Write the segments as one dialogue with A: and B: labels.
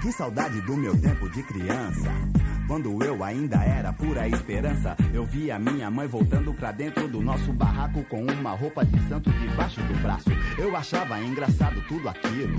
A: Que saudade do meu tempo de criança. Quando eu ainda era pura esperança, eu via minha mãe voltando pra dentro do nosso barraco com uma roupa de santo debaixo do braço. Eu achava engraçado tudo aquilo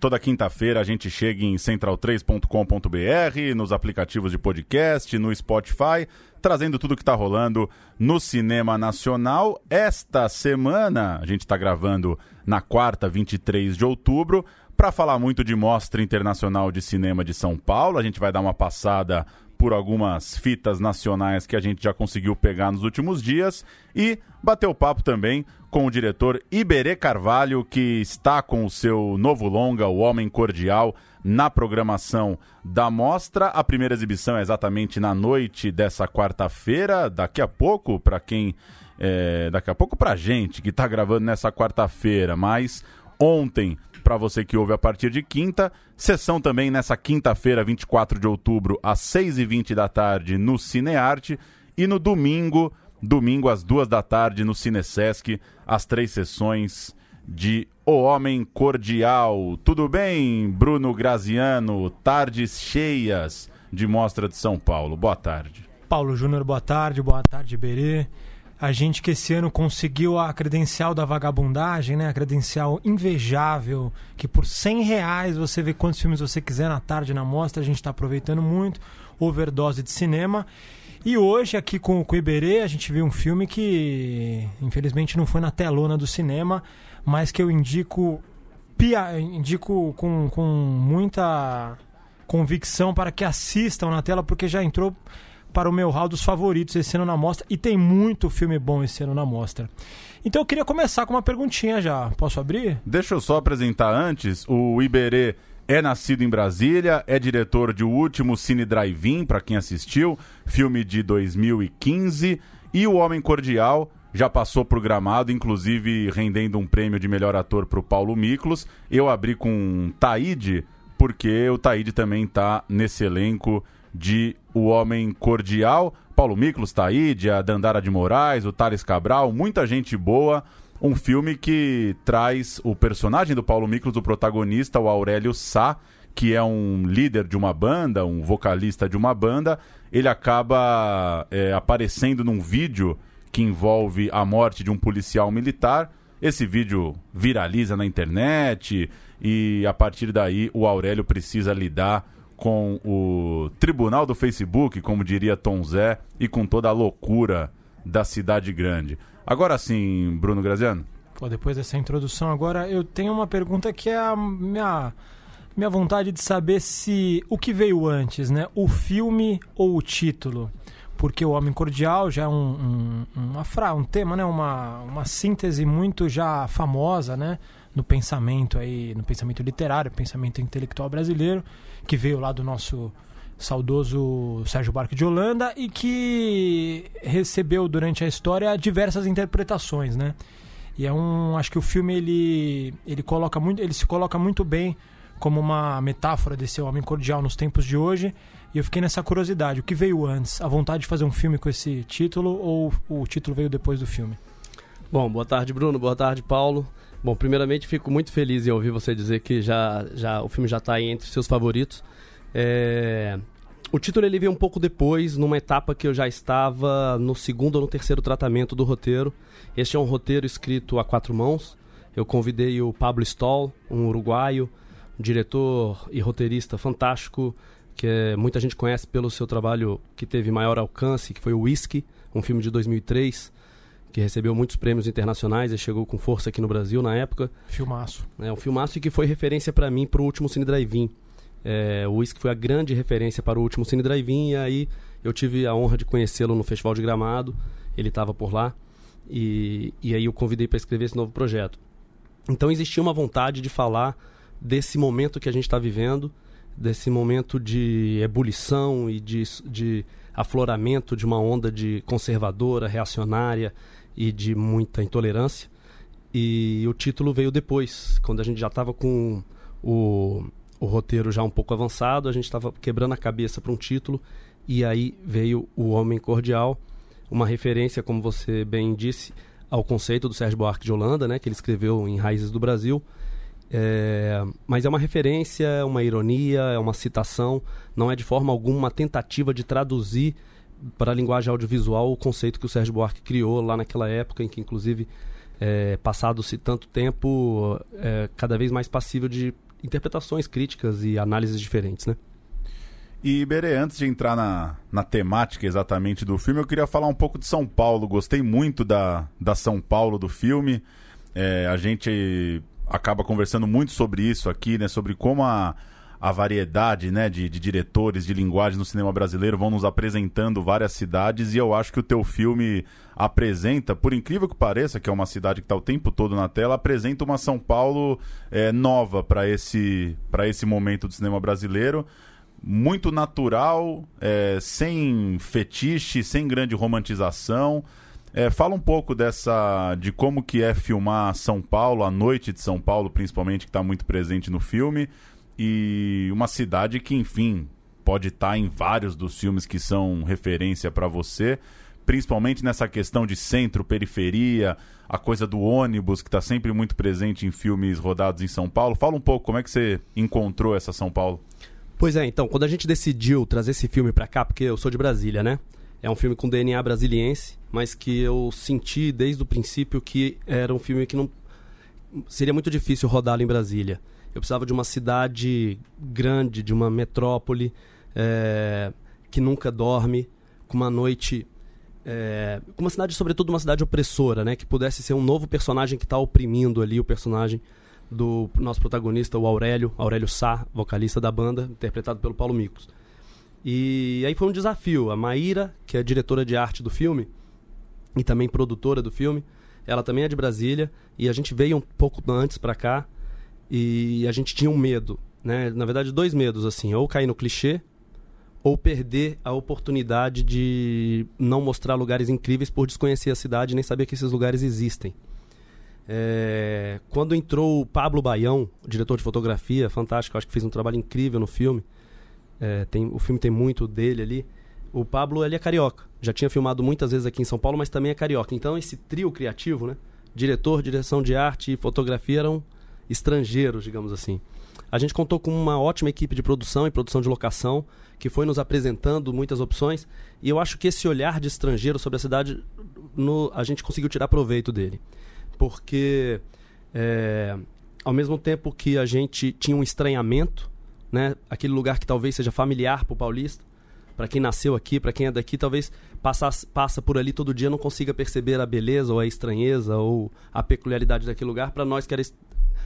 B: Toda quinta-feira a gente chega em central3.com.br, nos aplicativos de podcast, no Spotify, trazendo tudo que está rolando no cinema nacional. Esta semana, a gente está gravando na quarta, 23 de outubro, para falar muito de Mostra Internacional de Cinema de São Paulo. A gente vai dar uma passada por algumas fitas nacionais que a gente já conseguiu pegar nos últimos dias e bateu papo também com o diretor Iberê Carvalho, que está com o seu novo longa, O Homem Cordial, na programação da mostra. A primeira exibição é exatamente na noite dessa quarta-feira, daqui a pouco, para quem. É, daqui a pouco para gente que está gravando nessa quarta-feira, mas ontem para você que ouve a partir de quinta. Sessão também nessa quinta-feira, 24 de outubro, às 6h20 da tarde, no Cinearte. E no domingo, domingo às duas da tarde no Cinesesc, as três sessões de O Homem Cordial. Tudo bem, Bruno Graziano? Tardes cheias de Mostra de São Paulo. Boa tarde.
C: Paulo Júnior, boa tarde. Boa tarde, Berê. A gente que esse ano conseguiu a credencial da vagabundagem, né? A credencial invejável, que por 100 reais você vê quantos filmes você quiser na tarde na mostra. A gente está aproveitando muito. Overdose de cinema. E hoje, aqui com, com o Iberê, a gente viu um filme que, infelizmente, não foi na telona do cinema, mas que eu indico, pia, indico com, com muita convicção para que assistam na tela, porque já entrou para o meu hall dos favoritos esse ano na mostra e tem muito filme bom esse ano na mostra. Então eu queria começar com uma perguntinha já. Posso abrir?
B: Deixa eu só apresentar antes o Iberê é nascido em Brasília, é diretor de O Último Cine Drive-In, para quem assistiu, filme de 2015, e O Homem Cordial já passou por Gramado, inclusive rendendo um prêmio de melhor ator para o Paulo Miklos. Eu abri com Taíde, porque o Taíde também está nesse elenco de O Homem Cordial. Paulo Miklos, Taíde, a Dandara de Moraes, o Thales Cabral, muita gente boa um filme que traz o personagem do Paulo Miklos, o protagonista, o Aurélio Sá, que é um líder de uma banda, um vocalista de uma banda. Ele acaba é, aparecendo num vídeo que envolve a morte de um policial militar. Esse vídeo viraliza na internet e a partir daí o Aurélio precisa lidar com o tribunal do Facebook, como diria Tom Zé, e com toda a loucura da cidade grande. Agora sim, Bruno Graziano.
C: Pô, depois dessa introdução, agora eu tenho uma pergunta que é a minha, minha vontade de saber se o que veio antes, né? O filme ou o título? Porque o Homem Cordial já é um, um, uma fra, um tema, né? Uma, uma síntese muito já famosa, né? No pensamento aí, no pensamento literário, pensamento intelectual brasileiro, que veio lá do nosso saudoso Sérgio Barque de Holanda e que recebeu durante a história diversas interpretações, né? E é um, acho que o filme ele ele coloca muito, ele se coloca muito bem como uma metáfora desse homem cordial nos tempos de hoje. E eu fiquei nessa curiosidade, o que veio antes? A vontade de fazer um filme com esse título ou o título veio depois do filme?
D: Bom, boa tarde, Bruno. Boa tarde, Paulo. Bom, primeiramente fico muito feliz em ouvir você dizer que já, já o filme já está entre seus favoritos. É... O título ele veio um pouco depois, numa etapa que eu já estava no segundo ou no terceiro tratamento do roteiro. Este é um roteiro escrito a quatro mãos. Eu convidei o Pablo Stoll, um uruguaio, um diretor e roteirista fantástico, que é, muita gente conhece pelo seu trabalho que teve maior alcance, que foi o Whisky, um filme de 2003, que recebeu muitos prêmios internacionais e chegou com força aqui no Brasil na época.
C: Filmaço.
D: É um filmaço que foi referência para mim para o último Cine Drive-In é, o Whisky foi a grande referência para o último Cine Drive-In e aí eu tive a honra de conhecê-lo no Festival de Gramado. Ele estava por lá e, e aí eu convidei para escrever esse novo projeto. Então existia uma vontade de falar desse momento que a gente está vivendo, desse momento de ebulição e de, de afloramento de uma onda de conservadora, reacionária e de muita intolerância. E o título veio depois, quando a gente já estava com o, o roteiro já um pouco avançado, a gente estava quebrando a cabeça para um título, e aí veio O Homem Cordial, uma referência, como você bem disse, ao conceito do Sérgio Buarque de Holanda, né, que ele escreveu em Raízes do Brasil. É, mas é uma referência, é uma ironia, é uma citação, não é de forma alguma uma tentativa de traduzir para a linguagem audiovisual o conceito que o Sérgio Buarque criou lá naquela época, em que inclusive é, passado-se tanto tempo, é cada vez mais passível de interpretações críticas e análises diferentes, né?
B: E, Berê, antes de entrar na, na temática exatamente do filme, eu queria falar um pouco de São Paulo. Gostei muito da, da São Paulo do filme. É, a gente acaba conversando muito sobre isso aqui, né? Sobre como a, a variedade né, de, de, diretores de linguagem no cinema brasileiro vão nos apresentando várias cidades e eu acho que o teu filme apresenta, por incrível que pareça, que é uma cidade que está o tempo todo na tela, apresenta uma São Paulo é, nova para esse, esse momento do cinema brasileiro. Muito natural, é, sem fetiche, sem grande romantização. É, fala um pouco dessa de como que é filmar São Paulo, a noite de São Paulo, principalmente, que está muito presente no filme e uma cidade que, enfim, pode estar tá em vários dos filmes que são referência para você, principalmente nessa questão de centro, periferia, a coisa do ônibus que está sempre muito presente em filmes rodados em São Paulo. Fala um pouco como é que você encontrou essa São Paulo.
D: Pois é, então, quando a gente decidiu trazer esse filme para cá, porque eu sou de Brasília, né? É um filme com DNA brasiliense, mas que eu senti desde o princípio que era um filme que não seria muito difícil rodá-lo em Brasília. Eu precisava de uma cidade grande, de uma metrópole é, que nunca dorme, com uma noite. É, uma cidade, sobretudo, uma cidade opressora, né? Que pudesse ser um novo personagem que está oprimindo ali o personagem do nosso protagonista, o Aurélio, Aurélio Sá, vocalista da banda, interpretado pelo Paulo Micos. E aí foi um desafio. A Maíra, que é diretora de arte do filme e também produtora do filme, ela também é de Brasília e a gente veio um pouco antes para cá e a gente tinha um medo, né? Na verdade, dois medos, assim. Ou cair no clichê, ou perder a oportunidade de não mostrar lugares incríveis por desconhecer a cidade e nem saber que esses lugares existem. É... Quando entrou o Pablo Baião, diretor de fotografia, fantástico, acho que fez um trabalho incrível no filme. É, tem, o filme tem muito dele ali. O Pablo ele é carioca. Já tinha filmado muitas vezes aqui em São Paulo, mas também é carioca. Então esse trio criativo, né? Diretor, direção de arte e fotografia eram estrangeiros, digamos assim. A gente contou com uma ótima equipe de produção e produção de locação, que foi nos apresentando muitas opções, e eu acho que esse olhar de estrangeiro sobre a cidade, no, a gente conseguiu tirar proveito dele. Porque, é, ao mesmo tempo que a gente tinha um estranhamento, né, aquele lugar que talvez seja familiar para o paulista, para quem nasceu aqui, para quem é daqui, talvez passa, passa por ali todo dia não consiga perceber a beleza ou a estranheza ou a peculiaridade daquele lugar. Para nós que era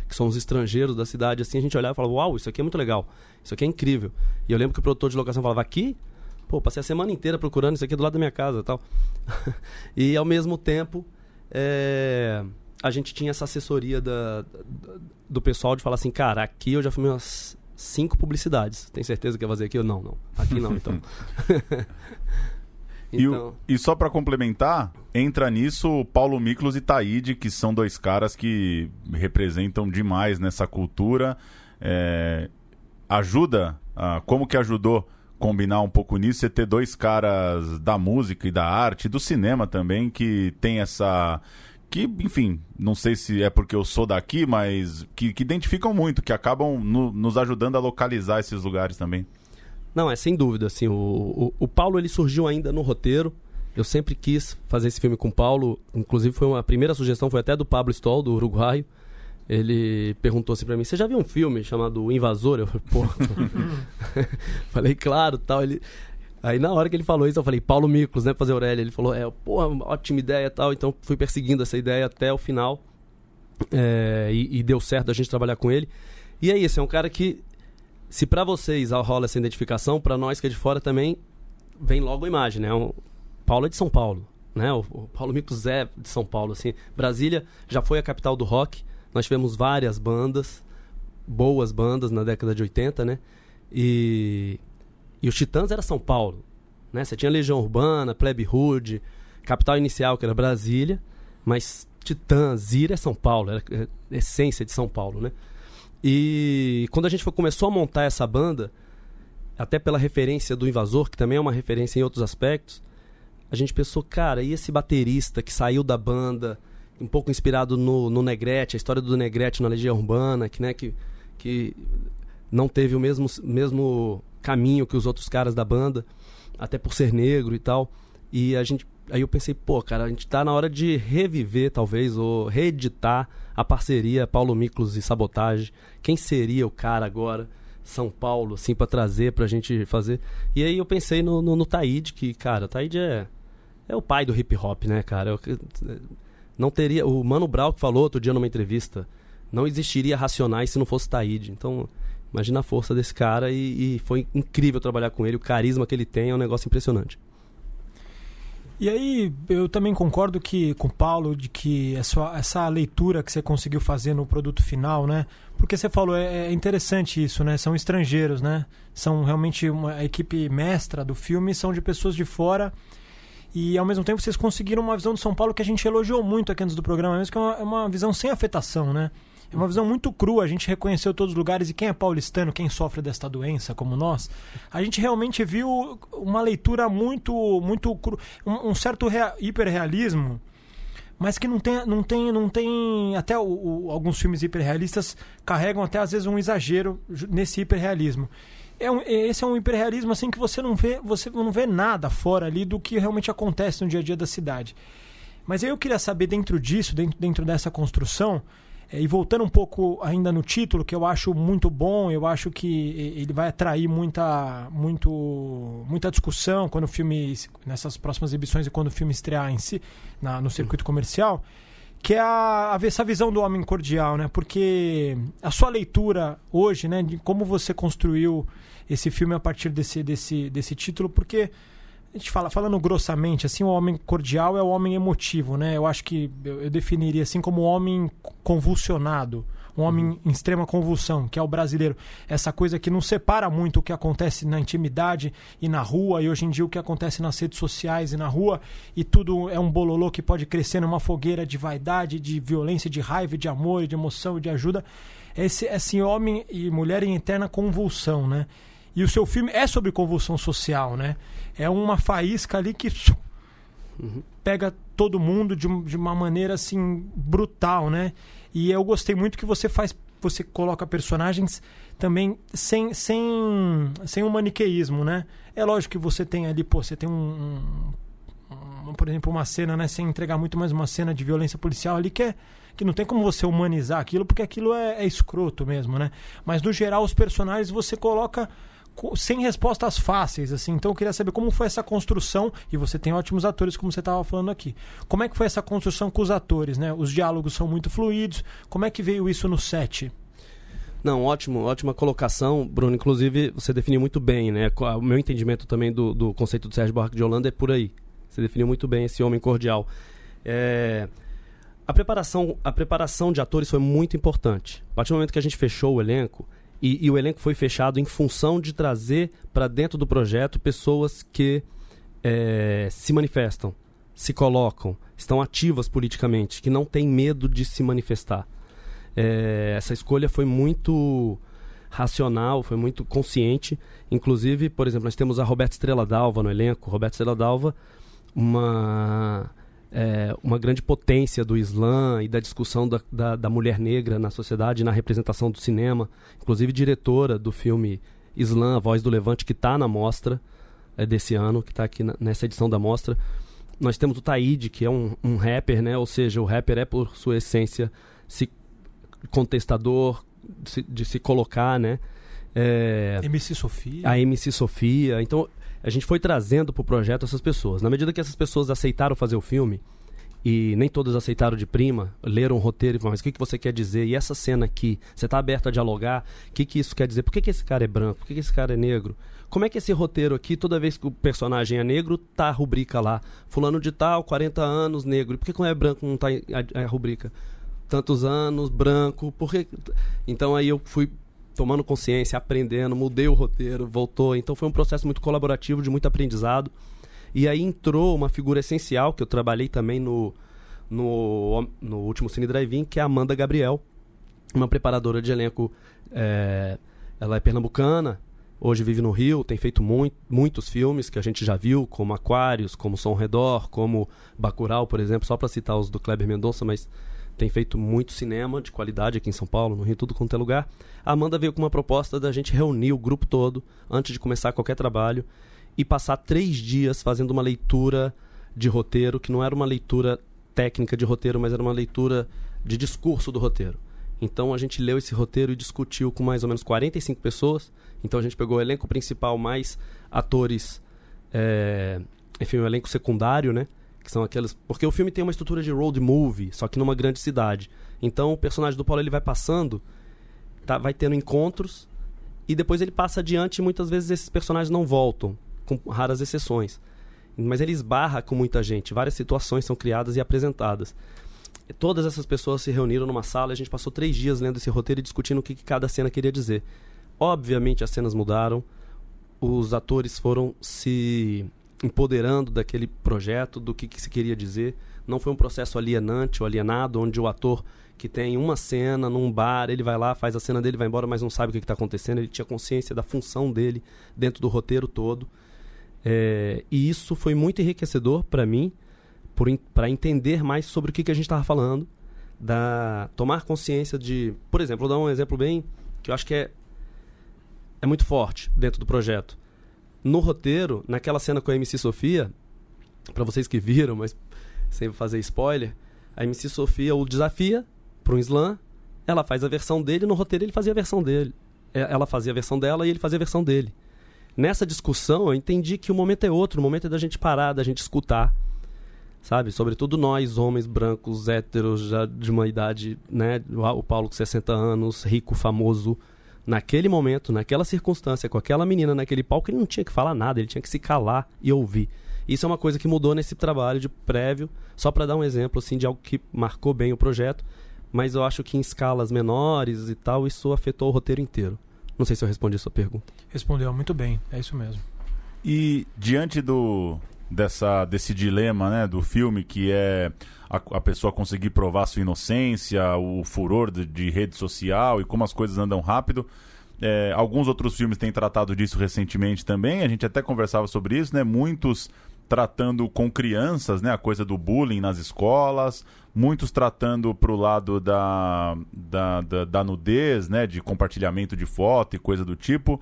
D: que são os estrangeiros da cidade, assim, a gente olhava e falava, uau, isso aqui é muito legal, isso aqui é incrível. E eu lembro que o produtor de locação falava, aqui? Pô, passei a semana inteira procurando isso aqui do lado da minha casa tal. e ao mesmo tempo, é, a gente tinha essa assessoria da, do pessoal de falar assim, cara, aqui eu já filmei umas cinco publicidades. Tem certeza que ia fazer aqui? Eu, não, não. Aqui não, então.
B: Então... E, e, só para complementar, entra nisso Paulo Miklos e Taíde, que são dois caras que representam demais nessa cultura. É, ajuda, ah, como que ajudou combinar um pouco nisso, você ter dois caras da música e da arte, do cinema também, que tem essa. Que, enfim, não sei se é porque eu sou daqui, mas que, que identificam muito, que acabam no, nos ajudando a localizar esses lugares também.
D: Não, é sem dúvida, assim, o, o, o, Paulo ele surgiu ainda no roteiro. Eu sempre quis fazer esse filme com o Paulo. Inclusive, foi uma a primeira sugestão foi até do Pablo Stoll, do Uruguaio. Ele perguntou assim pra mim: Você já viu um filme chamado O Invasor? Eu falei, pô. falei, claro, tal. Ele. Aí na hora que ele falou isso, eu falei, Paulo Miklos, né, pra fazer Aurélia. Ele falou, é, pô, ótima ideia tal. Então fui perseguindo essa ideia até o final. É, e, e, deu certo a gente trabalhar com ele. E é isso, é um cara que se para vocês rola essa identificação, para nós que é de fora também vem logo a imagem, né? O Paulo é de São Paulo, né? O, Paulo Micos é de São Paulo, assim. Brasília já foi a capital do rock. Nós tivemos várias bandas, boas bandas na década de 80, né? E, e os Titãs era São Paulo, né? Você tinha Legião Urbana, Plebe Hood, Capital Inicial, que era Brasília, mas Titãs, Zira é São Paulo, era a essência de São Paulo, né? E quando a gente foi, começou a montar essa banda, até pela referência do Invasor, que também é uma referência em outros aspectos, a gente pensou, cara, e esse baterista que saiu da banda, um pouco inspirado no, no Negrete, a história do Negrete na Legião Urbana, que, né, que, que não teve o mesmo, mesmo caminho que os outros caras da banda, até por ser negro e tal. E a gente aí eu pensei, pô, cara, a gente tá na hora de reviver, talvez, ou reeditar a parceria Paulo Miklos e Sabotagem. Quem seria o cara agora, São Paulo, assim, para trazer pra gente fazer? E aí eu pensei no, no, no que, cara, o é, é o pai do hip hop, né, cara? Eu, não teria. O Mano Brown que falou outro dia numa entrevista, não existiria Racionais se não fosse Taíde. Então. Imagina a força desse cara e, e foi incrível trabalhar com ele. O carisma que ele tem é um negócio impressionante.
C: E aí, eu também concordo que com o Paulo de que essa, essa leitura que você conseguiu fazer no produto final, né? Porque você falou, é, é interessante isso, né? São estrangeiros, né? São realmente uma a equipe mestra do filme, são de pessoas de fora. E ao mesmo tempo vocês conseguiram uma visão de São Paulo que a gente elogiou muito aqui antes do programa, mesmo que é uma, é uma visão sem afetação, né? É uma visão muito crua, a gente reconheceu todos os lugares e quem é paulistano, quem sofre desta doença, como nós, a gente realmente viu uma leitura muito, muito cru, um, um certo rea, hiperrealismo, mas que não tem, não tem, não tem até o, o, alguns filmes hiperrealistas carregam até às vezes um exagero nesse hiperrealismo. É um, esse é um hiperrealismo assim que você não vê, você não vê nada fora ali do que realmente acontece no dia a dia da cidade. Mas eu queria saber dentro disso, dentro, dentro dessa construção, é, e voltando um pouco ainda no título, que eu acho muito bom, eu acho que ele vai atrair muita, muito, muita discussão quando o filme, nessas próximas exibições e quando o filme estrear em si, na, no circuito comercial, que é a, essa visão do homem cordial, né? Porque a sua leitura hoje, né, de como você construiu esse filme a partir desse, desse, desse título, porque a gente fala, falando grossamente, assim, o homem cordial é o homem emotivo, né? Eu acho que eu, eu definiria assim como o homem convulsionado, um homem uhum. em extrema convulsão, que é o brasileiro. Essa coisa que não separa muito o que acontece na intimidade e na rua, e hoje em dia o que acontece nas redes sociais e na rua, e tudo é um bololô que pode crescer numa fogueira de vaidade, de violência, de raiva, de amor, de emoção e de ajuda. Esse, esse homem e mulher em eterna convulsão, né? E o seu filme é sobre convulsão social, né? É uma faísca ali que uhum. pega todo mundo de, de uma maneira assim brutal, né? E eu gostei muito que você faz, você coloca personagens também sem, sem, sem um maniqueísmo, né? É lógico que você tem ali, pô, você tem um, um, um, por exemplo, uma cena, né, sem entregar muito mais uma cena de violência policial ali que é que não tem como você humanizar aquilo, porque aquilo é, é escroto mesmo, né? Mas no geral os personagens você coloca sem respostas fáceis, assim. Então eu queria saber como foi essa construção, e você tem ótimos atores, como você estava falando aqui. Como é que foi essa construção com os atores, né? Os diálogos são muito fluidos. Como é que veio isso no set?
D: Não, ótimo, ótima colocação, Bruno. Inclusive, você definiu muito bem, né? O meu entendimento também do, do conceito do Sérgio Buarque de Holanda é por aí. Você definiu muito bem esse homem cordial. É... A preparação, a preparação de atores foi muito importante. A partir do momento que a gente fechou o elenco, e, e o elenco foi fechado em função de trazer para dentro do projeto pessoas que é, se manifestam, se colocam, estão ativas politicamente, que não têm medo de se manifestar. É, essa escolha foi muito racional, foi muito consciente. Inclusive, por exemplo, nós temos a Roberta Estrela Dalva no elenco. Roberta Estrela Dalva, uma é, uma grande potência do Islã e da discussão da, da, da, mulher negra na sociedade, na representação do cinema, inclusive diretora do filme Islã, A Voz do Levante, que está na mostra é, desse ano, que está aqui na, nessa edição da mostra. Nós temos o Taíde, que é um, um rapper, né? ou seja, o rapper é, por sua essência, se contestador, de se, de se colocar, né?
C: É, MC Sofia.
D: A MC Sofia. Então, a gente foi trazendo para o projeto essas pessoas. Na medida que essas pessoas aceitaram fazer o filme, e nem todas aceitaram de prima, leram o roteiro e falaram, mas o que, que você quer dizer? E essa cena aqui, você está aberto a dialogar? O que, que isso quer dizer? Por que, que esse cara é branco? Por que, que esse cara é negro? Como é que esse roteiro aqui, toda vez que o personagem é negro, tá a rubrica lá. Fulano de tal, 40 anos, negro. E por que quando é branco não tá a, a rubrica? tantos anos, branco, porque então aí eu fui tomando consciência, aprendendo, mudei o roteiro, voltou. Então foi um processo muito colaborativo, de muito aprendizado. E aí entrou uma figura essencial que eu trabalhei também no no, no último Cine Drive-In, que é a Amanda Gabriel, uma preparadora de elenco. É, ela é pernambucana, hoje vive no Rio, tem feito muito, muitos filmes que a gente já viu, como Aquários, como Som Redor, como Bacurau, por exemplo, só para citar os do Kleber Mendonça, mas tem feito muito cinema de qualidade aqui em São Paulo, no Rio, tudo quanto é lugar. A Amanda veio com uma proposta da gente reunir o grupo todo antes de começar qualquer trabalho e passar três dias fazendo uma leitura de roteiro, que não era uma leitura técnica de roteiro, mas era uma leitura de discurso do roteiro. Então a gente leu esse roteiro e discutiu com mais ou menos 45 pessoas. Então a gente pegou o elenco principal mais atores, é... enfim, o elenco secundário, né? Que são aqueles. Porque o filme tem uma estrutura de road movie, só que numa grande cidade. Então o personagem do Paulo ele vai passando, tá, vai tendo encontros e depois ele passa adiante e muitas vezes esses personagens não voltam, com raras exceções mas ele esbarra com muita gente. Várias situações são criadas e apresentadas. Todas essas pessoas se reuniram numa sala e a gente passou três dias lendo esse roteiro e discutindo o que, que cada cena queria dizer. Obviamente as cenas mudaram, os atores foram se empoderando daquele projeto, do que, que se queria dizer. Não foi um processo alienante ou alienado, onde o ator que tem uma cena num bar, ele vai lá, faz a cena dele, vai embora, mas não sabe o que está acontecendo. Ele tinha consciência da função dele dentro do roteiro todo. É, e isso foi muito enriquecedor para mim, para entender mais sobre o que, que a gente estava falando, da tomar consciência de, por exemplo, vou dar um exemplo bem que eu acho que é é muito forte dentro do projeto. No roteiro, naquela cena com a MC Sofia, para vocês que viram, mas sem fazer spoiler, a MC Sofia o desafia para um slam, ela faz a versão dele, no roteiro ele fazia a versão dele. É, ela fazia a versão dela e ele fazia a versão dele nessa discussão eu entendi que o momento é outro, o momento é da gente parar, da gente escutar, sabe? Sobretudo nós, homens brancos, héteros, já de uma idade, né? O Paulo com 60 anos, rico, famoso. Naquele momento, naquela circunstância, com aquela menina naquele palco, ele não tinha que falar nada, ele tinha que se calar e ouvir. Isso é uma coisa que mudou nesse trabalho de prévio, só para dar um exemplo assim de algo que marcou bem o projeto, mas eu acho que em escalas menores e tal, isso afetou o roteiro inteiro. Não sei se eu respondi a sua pergunta.
C: Respondeu muito bem, é isso mesmo.
B: E diante do dessa desse dilema, né, do filme que é a, a pessoa conseguir provar sua inocência, o furor de, de rede social e como as coisas andam rápido, é, alguns outros filmes têm tratado disso recentemente também. A gente até conversava sobre isso, né? Muitos tratando com crianças, né? A coisa do bullying nas escolas, muitos tratando para o lado da, da, da, da, nudez, né? De compartilhamento de foto e coisa do tipo.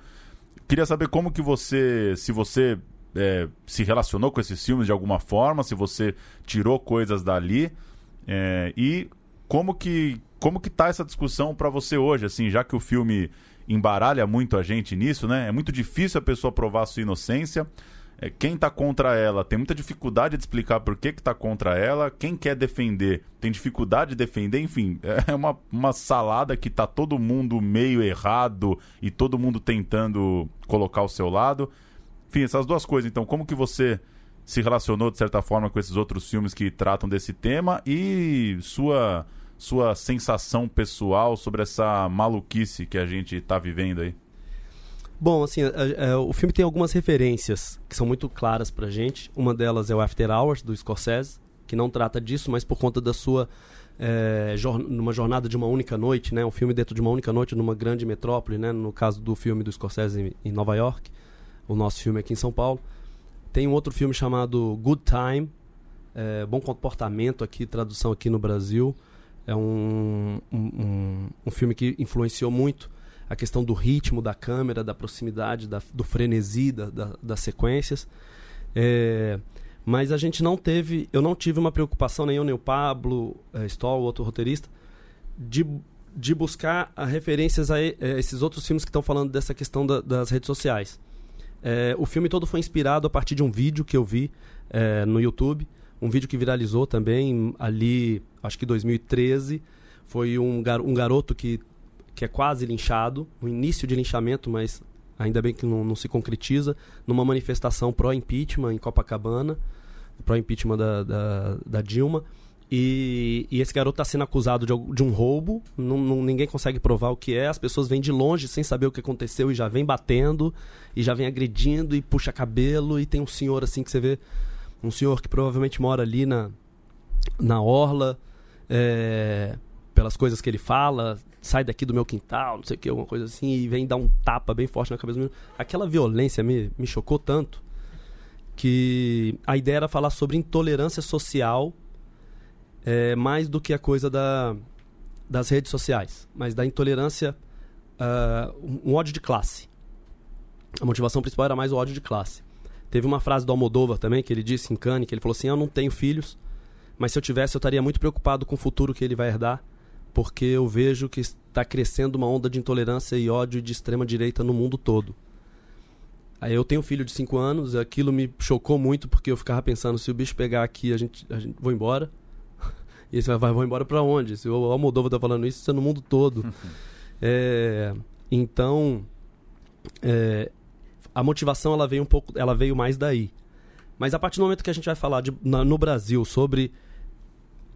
B: Queria saber como que você, se você é, se relacionou com esses filmes de alguma forma, se você tirou coisas dali é, e como que como que tá essa discussão para você hoje, assim, já que o filme embaralha muito a gente nisso, né? É muito difícil a pessoa provar a sua inocência é, quem está contra ela tem muita dificuldade de explicar por que está contra ela, quem quer defender tem dificuldade de defender, enfim, é uma, uma salada que está todo mundo meio errado e todo mundo tentando colocar o seu lado. Enfim, essas duas coisas. Então, como que você se relacionou de certa forma com esses outros filmes que tratam desse tema e sua sua sensação pessoal sobre essa maluquice que a gente está vivendo aí?
D: Bom, assim, o filme tem algumas referências que são muito claras pra gente. Uma delas é o After Hours, do Scorsese, que não trata disso, mas por conta da sua é, jor numa jornada de uma única noite, né? Um filme dentro de uma única noite numa grande metrópole, né? No caso do filme do Scorsese em, em Nova York, o nosso filme aqui em São Paulo. Tem um outro filme chamado Good Time, é, Bom Comportamento aqui, tradução aqui no Brasil. É um, um, um, filme que influenciou muito a questão do ritmo da câmera, da proximidade, da, do frenesi da, da, das sequências. É, mas a gente não teve, eu não tive uma preocupação, nem eu nem o Pablo é, Stoll, outro roteirista, de, de buscar referências a, a é, esses outros filmes que estão falando dessa questão da, das redes sociais. É, o filme todo foi inspirado a partir de um vídeo que eu vi é, no YouTube, um vídeo que viralizou também ali, acho que 2013. Foi um, gar um garoto que que é quase linchado, o início de linchamento, mas ainda bem que não, não se concretiza, numa manifestação pró-impeachment em Copacabana, pró-impeachment da, da, da, Dilma. E, e esse garoto está sendo acusado de, de um roubo, não, não, ninguém consegue provar o que é, as pessoas vêm de longe sem saber o que aconteceu e já vem batendo, e já vem agredindo e puxa cabelo, e tem um senhor assim que você vê, um senhor que provavelmente mora ali na, na orla, é, pelas coisas que ele fala, sai daqui do meu quintal, não sei o que, alguma coisa assim, e vem dar um tapa bem forte na cabeça do menino. Aquela violência me, me chocou tanto que a ideia era falar sobre intolerância social é, mais do que a coisa da, das redes sociais, mas da intolerância, uh, um ódio de classe. A motivação principal era mais o ódio de classe. Teve uma frase do Almodóvar também, que ele disse em Cannes, que ele falou assim, eu não tenho filhos, mas se eu tivesse eu estaria muito preocupado com o futuro que ele vai herdar, porque eu vejo que está crescendo uma onda de intolerância e ódio de extrema direita no mundo todo. Aí eu tenho um filho de 5 anos, aquilo me chocou muito porque eu ficava pensando se o bicho pegar aqui, a gente, a gente vou embora. E você vai, vai embora para onde? Se o Almodóvar tá falando isso, isso é no mundo todo. é, então, é, a motivação ela veio um pouco, ela veio mais daí. Mas a partir do momento que a gente vai falar de, na, no Brasil sobre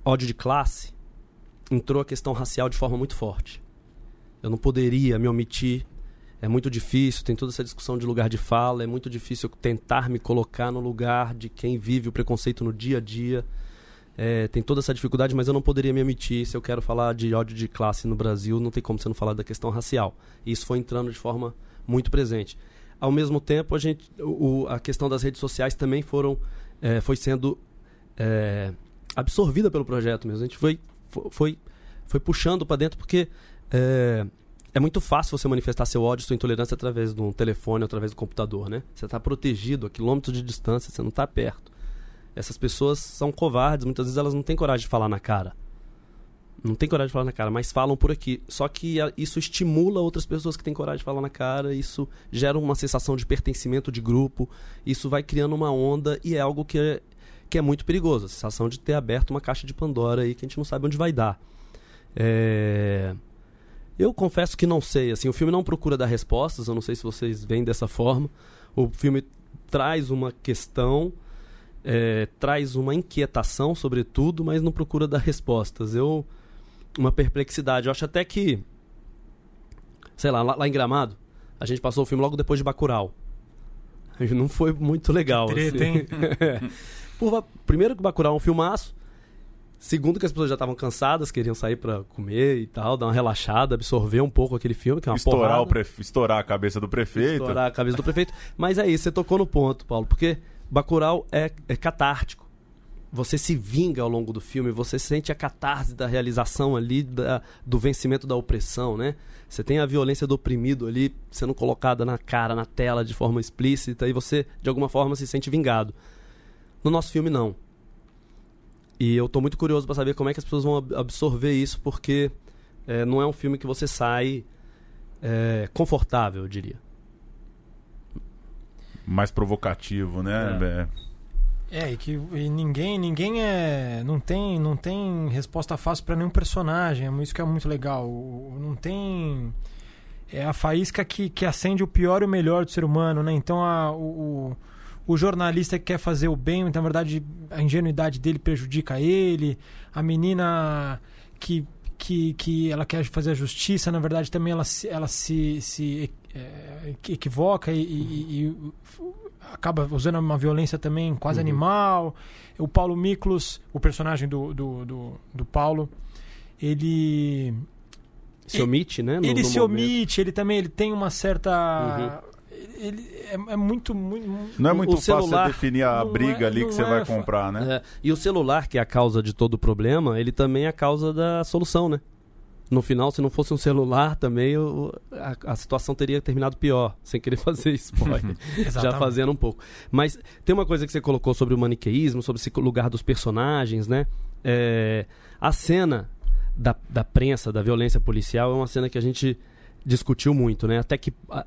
D: ódio de classe, entrou a questão racial de forma muito forte. Eu não poderia me omitir é muito difícil, tem toda essa discussão de lugar de fala, é muito difícil tentar me colocar no lugar de quem vive o preconceito no dia a dia. É, tem toda essa dificuldade, mas eu não poderia me omitir. Se eu quero falar de ódio de classe no Brasil, não tem como você não falar da questão racial. E isso foi entrando de forma muito presente. Ao mesmo tempo, a, gente, o, a questão das redes sociais também foram, é, foi sendo é, absorvida pelo projeto mesmo. A gente foi, foi, foi puxando para dentro porque é, é muito fácil você manifestar seu ódio, sua intolerância através de um telefone, através do computador, né? Você está protegido a quilômetros de distância, você não está perto. Essas pessoas são covardes, muitas vezes elas não têm coragem de falar na cara. Não tem coragem de falar na cara, mas falam por aqui. Só que isso estimula outras pessoas que têm coragem de falar na cara, isso gera uma sensação de pertencimento de grupo, isso vai criando uma onda e é algo que é, que é muito perigoso. A sensação de ter aberto uma caixa de Pandora aí que a gente não sabe onde vai dar. É... Eu confesso que não sei, assim, o filme não procura dar respostas, eu não sei se vocês veem dessa forma. O filme traz uma questão, é, traz uma inquietação, sobretudo, mas não procura dar respostas. Eu uma perplexidade. Eu acho até que, sei lá, lá, lá em Gramado, a gente passou o filme logo depois de Bacurau. Não foi muito legal.
C: Que treta,
D: assim.
C: hein?
D: Por, primeiro que Bacurau é um filmaço, Segundo que as pessoas já estavam cansadas, queriam sair para comer e tal, dar uma relaxada, absorver um pouco aquele filme, que é uma
B: estourar,
D: porrada.
B: o prefe... estourar a cabeça do prefeito.
D: Estourar a cabeça do prefeito. Mas é isso, você tocou no ponto, Paulo, porque Bacurau é, é catártico. Você se vinga ao longo do filme, você sente a catarse da realização ali, da, do vencimento da opressão, né? Você tem a violência do oprimido ali sendo colocada na cara, na tela, de forma explícita, e você, de alguma forma, se sente vingado. No nosso filme, não. E eu tô muito curioso para saber como é que as pessoas vão absorver isso, porque é, não é um filme que você sai é, confortável, eu diria.
B: Mais provocativo, né?
C: É, é e que e ninguém, ninguém é, não tem, não tem resposta fácil para nenhum personagem. É isso que é muito legal. Não tem é a faísca que, que acende o pior e o melhor do ser humano, né? Então a, o, o- jornalista que quer fazer o bem, então, na verdade a ingenuidade dele prejudica ele. A menina que que, que ela quer fazer a justiça, na verdade também ela se, ela se, se é, equivoca e, e- e acaba usando uma violência também quase animal. O Paulo Miklos, o personagem do, do, do, do Paulo, ele
D: Se omite, né? no-
C: ele
D: no
C: se
D: momento.
C: omite, ele também ele tem uma certa. Ele é, é muito, muito.
B: Não é muito
D: o
B: fácil definir a briga
C: é-
B: ali que você
C: é
B: vai
C: fa-
B: comprar, né?
D: É, e o celular, que é a causa de todo o problema, ele também é a causa da solução, né? No final, se não fosse um celular, também o- a, a situação teria terminado pior, sem querer fazer spoiler. já
C: Exatamente.
D: fazendo um pouco. Mas tem uma coisa que você colocou sobre o maniqueísmo, sobre esse lugar dos personagens, né? É, a cena da, da prensa, da violência policial, é uma cena que a gente discutiu muito, né? Até que. a-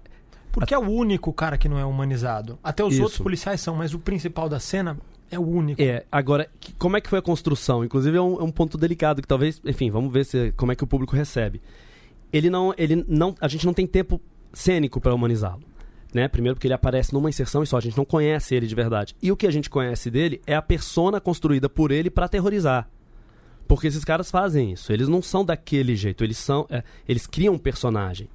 C: Porque é o único cara que não é humanizado. Até os
D: Isso.
C: outros policiais são, mas o principal da cena é o único.
D: É, agora, como é que foi a construção? Inclusive é um, é um ponto delicado que talvez, enfim, vamos ver se, como é que o público recebe. Ele não, ele não, a gente não tem tempo cênico para humanizá-lo, né? Primeiro porque ele aparece numa inserção e só, a gente não conhece ele de verdade. E o que a gente conhece dele é a persona construída por ele para aterrorizar. Porque esses caras fazem isso. Eles não são daquele jeito. Eles são. É, eles criam um personagem.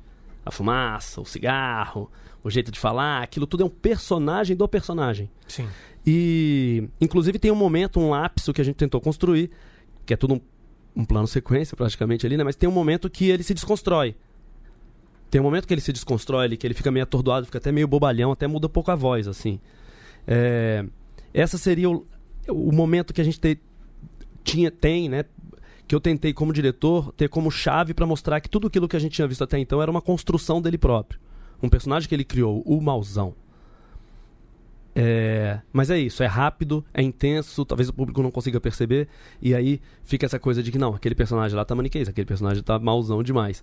D: A fumaça, o cigarro, o jeito de falar, aquilo tudo é um personagem do personagem.
C: Sim.
D: E, inclusive, tem um momento, um lapso que a gente tentou construir, que é tudo um, um plano sequência praticamente ali, né? Mas tem um momento que ele se desconstrói. Tem um momento que ele se desconstrói ali, que ele fica meio atordoado, fica até meio bobalhão, até muda pouco a voz, assim. É, essa seria o, o momento que a gente te, tinha, tem, né? Que eu tentei, como diretor, ter como chave para mostrar que tudo aquilo que a gente tinha visto até então era uma construção dele próprio. Um personagem que ele criou, o Mauzão. É, mas é isso, é rápido, é intenso, talvez o público não consiga perceber, e aí fica essa coisa de que não, aquele personagem lá tá maniqueis, aquele personagem tá mauzão demais.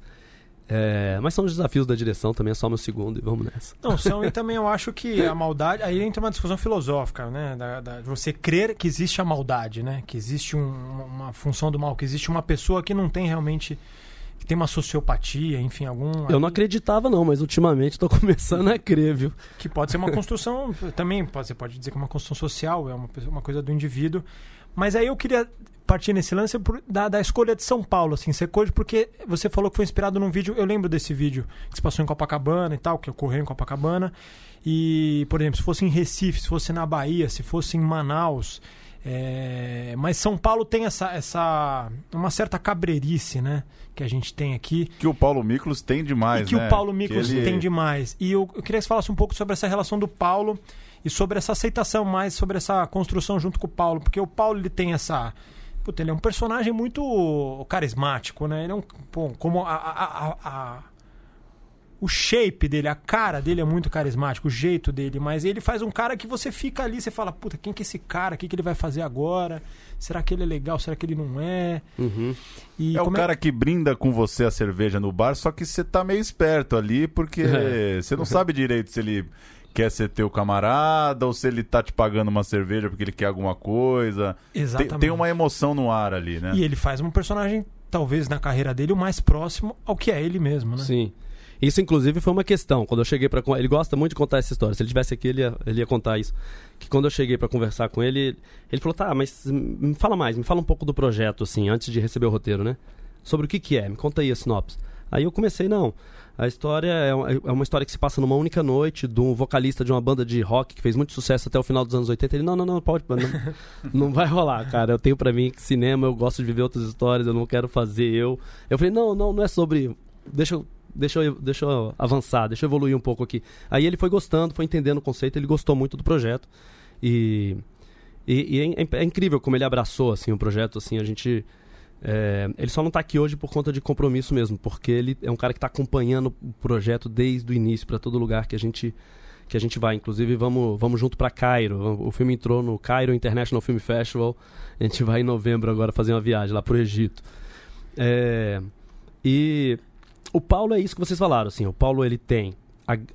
D: É, mas são os desafios da direção, também é só meu segundo e vamos nessa.
C: Não, são e também eu acho que a maldade. Aí entra uma discussão filosófica, né? Da, da, de você crer que existe a maldade, né? Que existe um, uma função do mal, que existe uma pessoa que não tem realmente. Que tem uma sociopatia, enfim, algum.
D: Eu não acreditava, não, mas ultimamente estou começando a crer, viu?
C: Que pode ser uma construção. também pode, você pode dizer que é uma construção social, é uma, uma coisa do indivíduo. Mas aí eu queria partir nesse lance da, da, escolha de São Paulo, assim, ser coisa, porque você falou que foi inspirado num vídeo, eu lembro desse vídeo que se passou em Copacabana e tal, que ocorreu em Copacabana. E, por exemplo, se fosse em Recife, se fosse na Bahia, se fosse em Manaus. É... Mas São Paulo tem essa, essa. uma certa cabreirice, né? Que a gente tem aqui.
B: Que o Paulo Miklos tem demais,
C: e que
B: né?
C: o Paulo Miklos ele... tem demais. E eu, eu queria que você falasse um pouco sobre essa relação do Paulo e sobre essa aceitação mais, sobre essa construção junto com o Paulo. Porque o Paulo ele tem essa Puta, ele é um personagem muito carismático, né? Ele é um. Bom, como a, a, a, a, o shape dele, a cara dele é muito carismático, o jeito dele, mas ele faz um cara que você fica ali, você fala, puta, quem que é esse cara? O que, que ele vai fazer agora? Será que ele é legal? Será que ele não é?
D: Uhum.
B: é o cara é... que brinda com você a cerveja no bar, só que você tá meio esperto ali, porque é. você não sabe direito se ele quer ser teu camarada ou se ele tá te pagando uma cerveja porque ele quer alguma coisa.
C: Exatamente.
B: Tem, tem uma emoção no ar ali, né?
C: E ele faz um personagem, talvez na carreira dele, o mais próximo ao que é ele mesmo, né?
D: Sim. Isso, inclusive, foi uma questão. Quando eu cheguei para Ele gosta muito de contar essa história. Se ele tivesse aqui, ele ia, ele ia contar isso. Que quando eu cheguei para conversar com ele, ele falou: tá, mas me fala mais, me fala um pouco do projeto, assim, antes de receber o roteiro, né? Sobre o que, que é, me conta aí a sinopse. Aí eu comecei, não. A história é uma, é história que se passa numa única noite de um vocalista de uma banda de rock que fez muito sucesso até o final dos anos 80. Ele, não, não, não, pode, não, não vai rolar, cara. Eu tenho para mim que cinema, eu gosto de viver outras histórias, eu não quero fazer eu. Eu falei, não, não, não é sobre. Deixa eu deixa eu, deixa eu avançar, deixa eu evoluir um pouco aqui. Aí ele foi gostando, foi entendendo o conceito, ele gostou muito do projeto. E, e, e é, é, incrível como ele abraçou assim, o projeto. Assim, a gente é, ele só não está aqui hoje por conta de compromisso mesmo, porque ele é um cara que está acompanhando o projeto desde o início para todo lugar que a gente que a gente vai. Inclusive vamos vamos junto para Cairo. O filme entrou no Cairo International Film Festival. A gente vai em novembro agora fazer uma viagem lá para o Egito. É, e o Paulo é isso que vocês falaram. Assim, o Paulo ele tem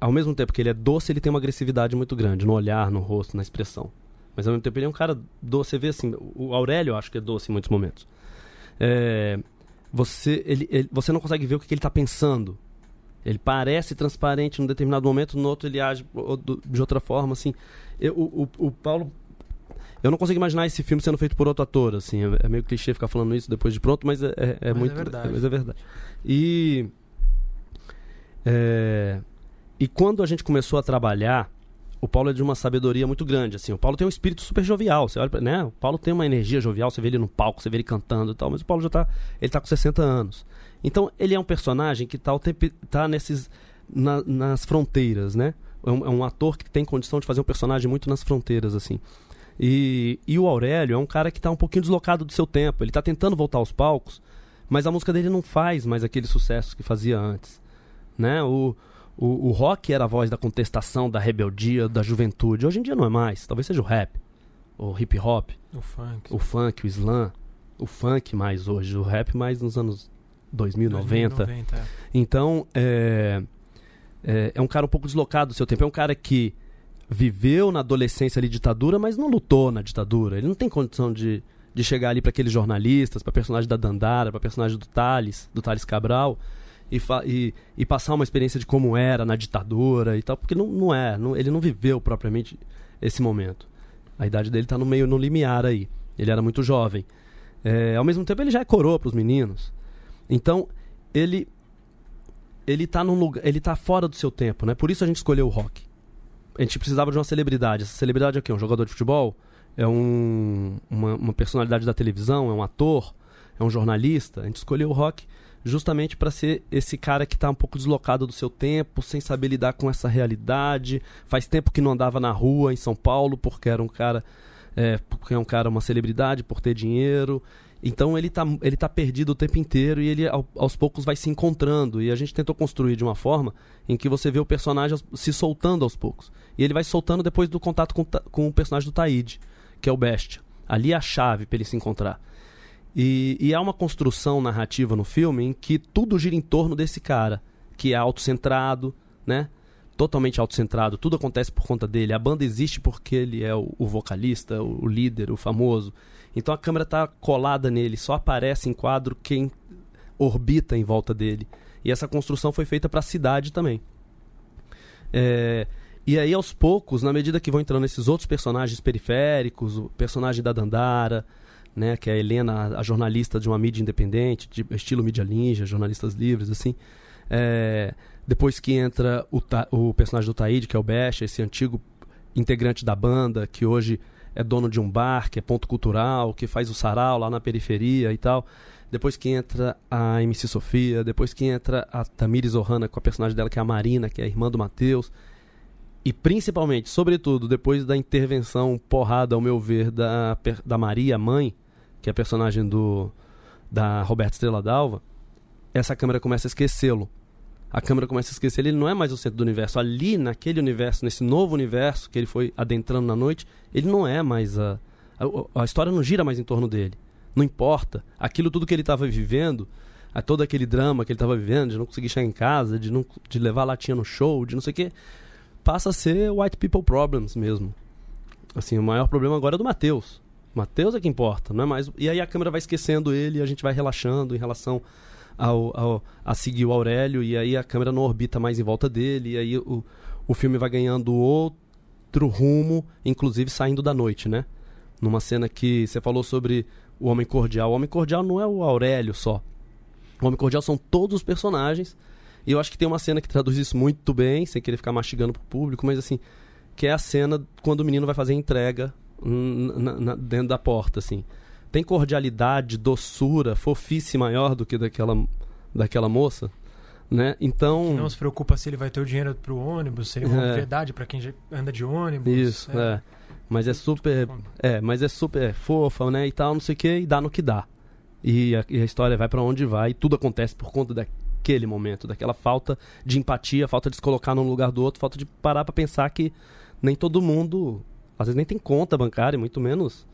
D: ao mesmo tempo que ele é doce, ele tem uma agressividade muito grande no olhar, no rosto, na expressão. Mas ao mesmo tempo ele é um cara doce. Você vê assim, o Aurélio eu acho que é doce em muitos momentos é, você, ele, ele, você não consegue ver o que, que ele está pensando. Ele parece transparente num determinado momento, no outro ele age de outra forma, assim. Eu, o, o, Paulo... Eu não consigo imaginar esse filme sendo feito por outro ator, assim. É, é meio clichê ficar falando isso depois de pronto, mas é, é, é
C: mas
D: muito...
C: É verdade.
D: mas é verdade. E... É, e quando a gente começou a trabalhar o Paulo é de uma sabedoria muito grande, assim. O Paulo tem um espírito super jovial, você olha, né? O Paulo tem uma energia jovial, você vê ele no palco, você vê ele cantando e tal, mas o Paulo já tá, ele tá com 60 anos. Então, ele é um personagem que tá, o tempo, tá nesses na, nas fronteiras, né? É um, é um, ator que tem condição de fazer um personagem muito nas fronteiras, assim. E, e o Aurélio é um cara que está um pouquinho deslocado do seu tempo. Ele está tentando voltar aos palcos, mas a música dele não faz mais aquele sucesso que fazia antes. Né? O, o, o rock era a voz da contestação, da rebeldia, da juventude. Hoje em dia não é mais. Talvez seja o rap, o hip hop,
C: o funk,
D: o, funk, o slam, o funk mais hoje, o rap mais nos anos 2090. 2090 é. Então, é, é, é, um cara um pouco deslocado do seu tempo. É um cara que viveu na adolescência ali ditadura, mas não lutou na ditadura. Ele não tem condição de, de chegar ali para aqueles jornalistas, para personagem da Dandara, para personagem do Thales, do Thales Cabral e, e, e, passar uma experiência de como era na ditadura e tal, porque não, não é, não, ele não viveu propriamente esse momento. A idade dele está no meio, no limiar aí. Ele era muito jovem. É, ao mesmo tempo, ele já é coroa para os meninos. Então, ele ele tá num lugar, ele tá fora do seu tempo, né? Por isso a gente escolheu o rock. A gente precisava de uma celebridade. Essa celebridade é o quê? Um jogador de futebol? É um, uma, uma personalidade da televisão? É um ator? É um jornalista? A gente escolheu o rock justamente para ser esse cara que está um pouco deslocado do seu tempo, sem saber lidar com essa realidade. Faz tempo que não andava na rua em São Paulo porque era um cara, é, porque é um cara uma celebridade por ter dinheiro. Então ele está ele tá perdido o tempo inteiro e ele ao, aos poucos vai se encontrando. E a gente tentou construir de uma forma em que você vê o personagem se soltando aos poucos. E ele vai soltando depois do contato com, com o personagem do Taíde, que é o Bestia. Ali é a chave para ele se encontrar. E, e há uma construção narrativa no filme em que tudo gira em torno desse cara, que é autocentrado, né? Totalmente autocentrado, tudo acontece por conta dele. A banda existe porque ele é o, o vocalista, o, o líder, o famoso. Então a câmera está colada nele, só aparece em quadro quem orbita em volta dele. E essa construção foi feita para a cidade também. É, e aí, aos poucos, na medida que vão entrando esses outros personagens periféricos, o personagem da Dandara, né, que é a Helena, a jornalista de uma mídia independente, de estilo mídia ninja, jornalistas livres, assim. É, depois que entra o, o personagem do Taíde, que é o Becha, esse antigo integrante da banda, que hoje é dono de um bar, que é ponto cultural, que faz o sarau lá na periferia e tal. Depois que entra a MC Sofia, depois que entra a Tamires Ohana com a personagem dela, que é a Marina, que é a irmã do Matheus. E principalmente, sobretudo, depois da intervenção porrada, ao meu ver, da, da Maria, mãe, que é a personagem do da Roberta Estrela Dalva, essa câmera começa a esquecê-lo. A câmera começa a esquecer ele, não é mais o centro do universo. Ali, naquele universo, nesse novo universo que ele foi adentrando na noite, ele não é mais a. A, a história não gira mais em torno dele. Não importa. Aquilo tudo que ele estava vivendo, a todo aquele drama que ele estava vivendo, de não conseguir chegar em casa, de, não, de levar latinha no show, de não sei o quê, passa a ser white people problems mesmo. Assim, o maior problema agora é do Matheus. Matheus é que importa, não é mais. E aí a câmera vai esquecendo ele e a gente vai relaxando em relação ao, ao, a seguir o Aurélio, e aí a câmera não orbita mais em volta dele, e aí o, o filme vai ganhando outro rumo, inclusive saindo da noite, né? Numa cena que você falou sobre o Homem Cordial. O Homem Cordial não é o Aurélio só. O Homem Cordial são todos os personagens. E eu acho que tem uma cena que traduz isso muito bem, sem querer ficar mastigando pro público, mas assim, que é a cena quando o menino vai fazer entrega na, na, dentro da porta, assim. Tem cordialidade, doçura, fofice maior do que daquela, daquela moça, né? Então...
C: Não se preocupa se ele vai ter o dinheiro pro ônibus, seria uma é. verdade para quem anda de ônibus.
D: Isso, é. é. Mas é super... É, mas é super fofa, né? E tal, não sei o que, e dá no que dá. E a, e a história vai para onde vai, e tudo acontece por conta daquele momento, daquela falta de empatia, falta de se colocar num lugar do outro, falta de parar para pensar que nem todo mundo às vezes nem tem conta bancária, muito menos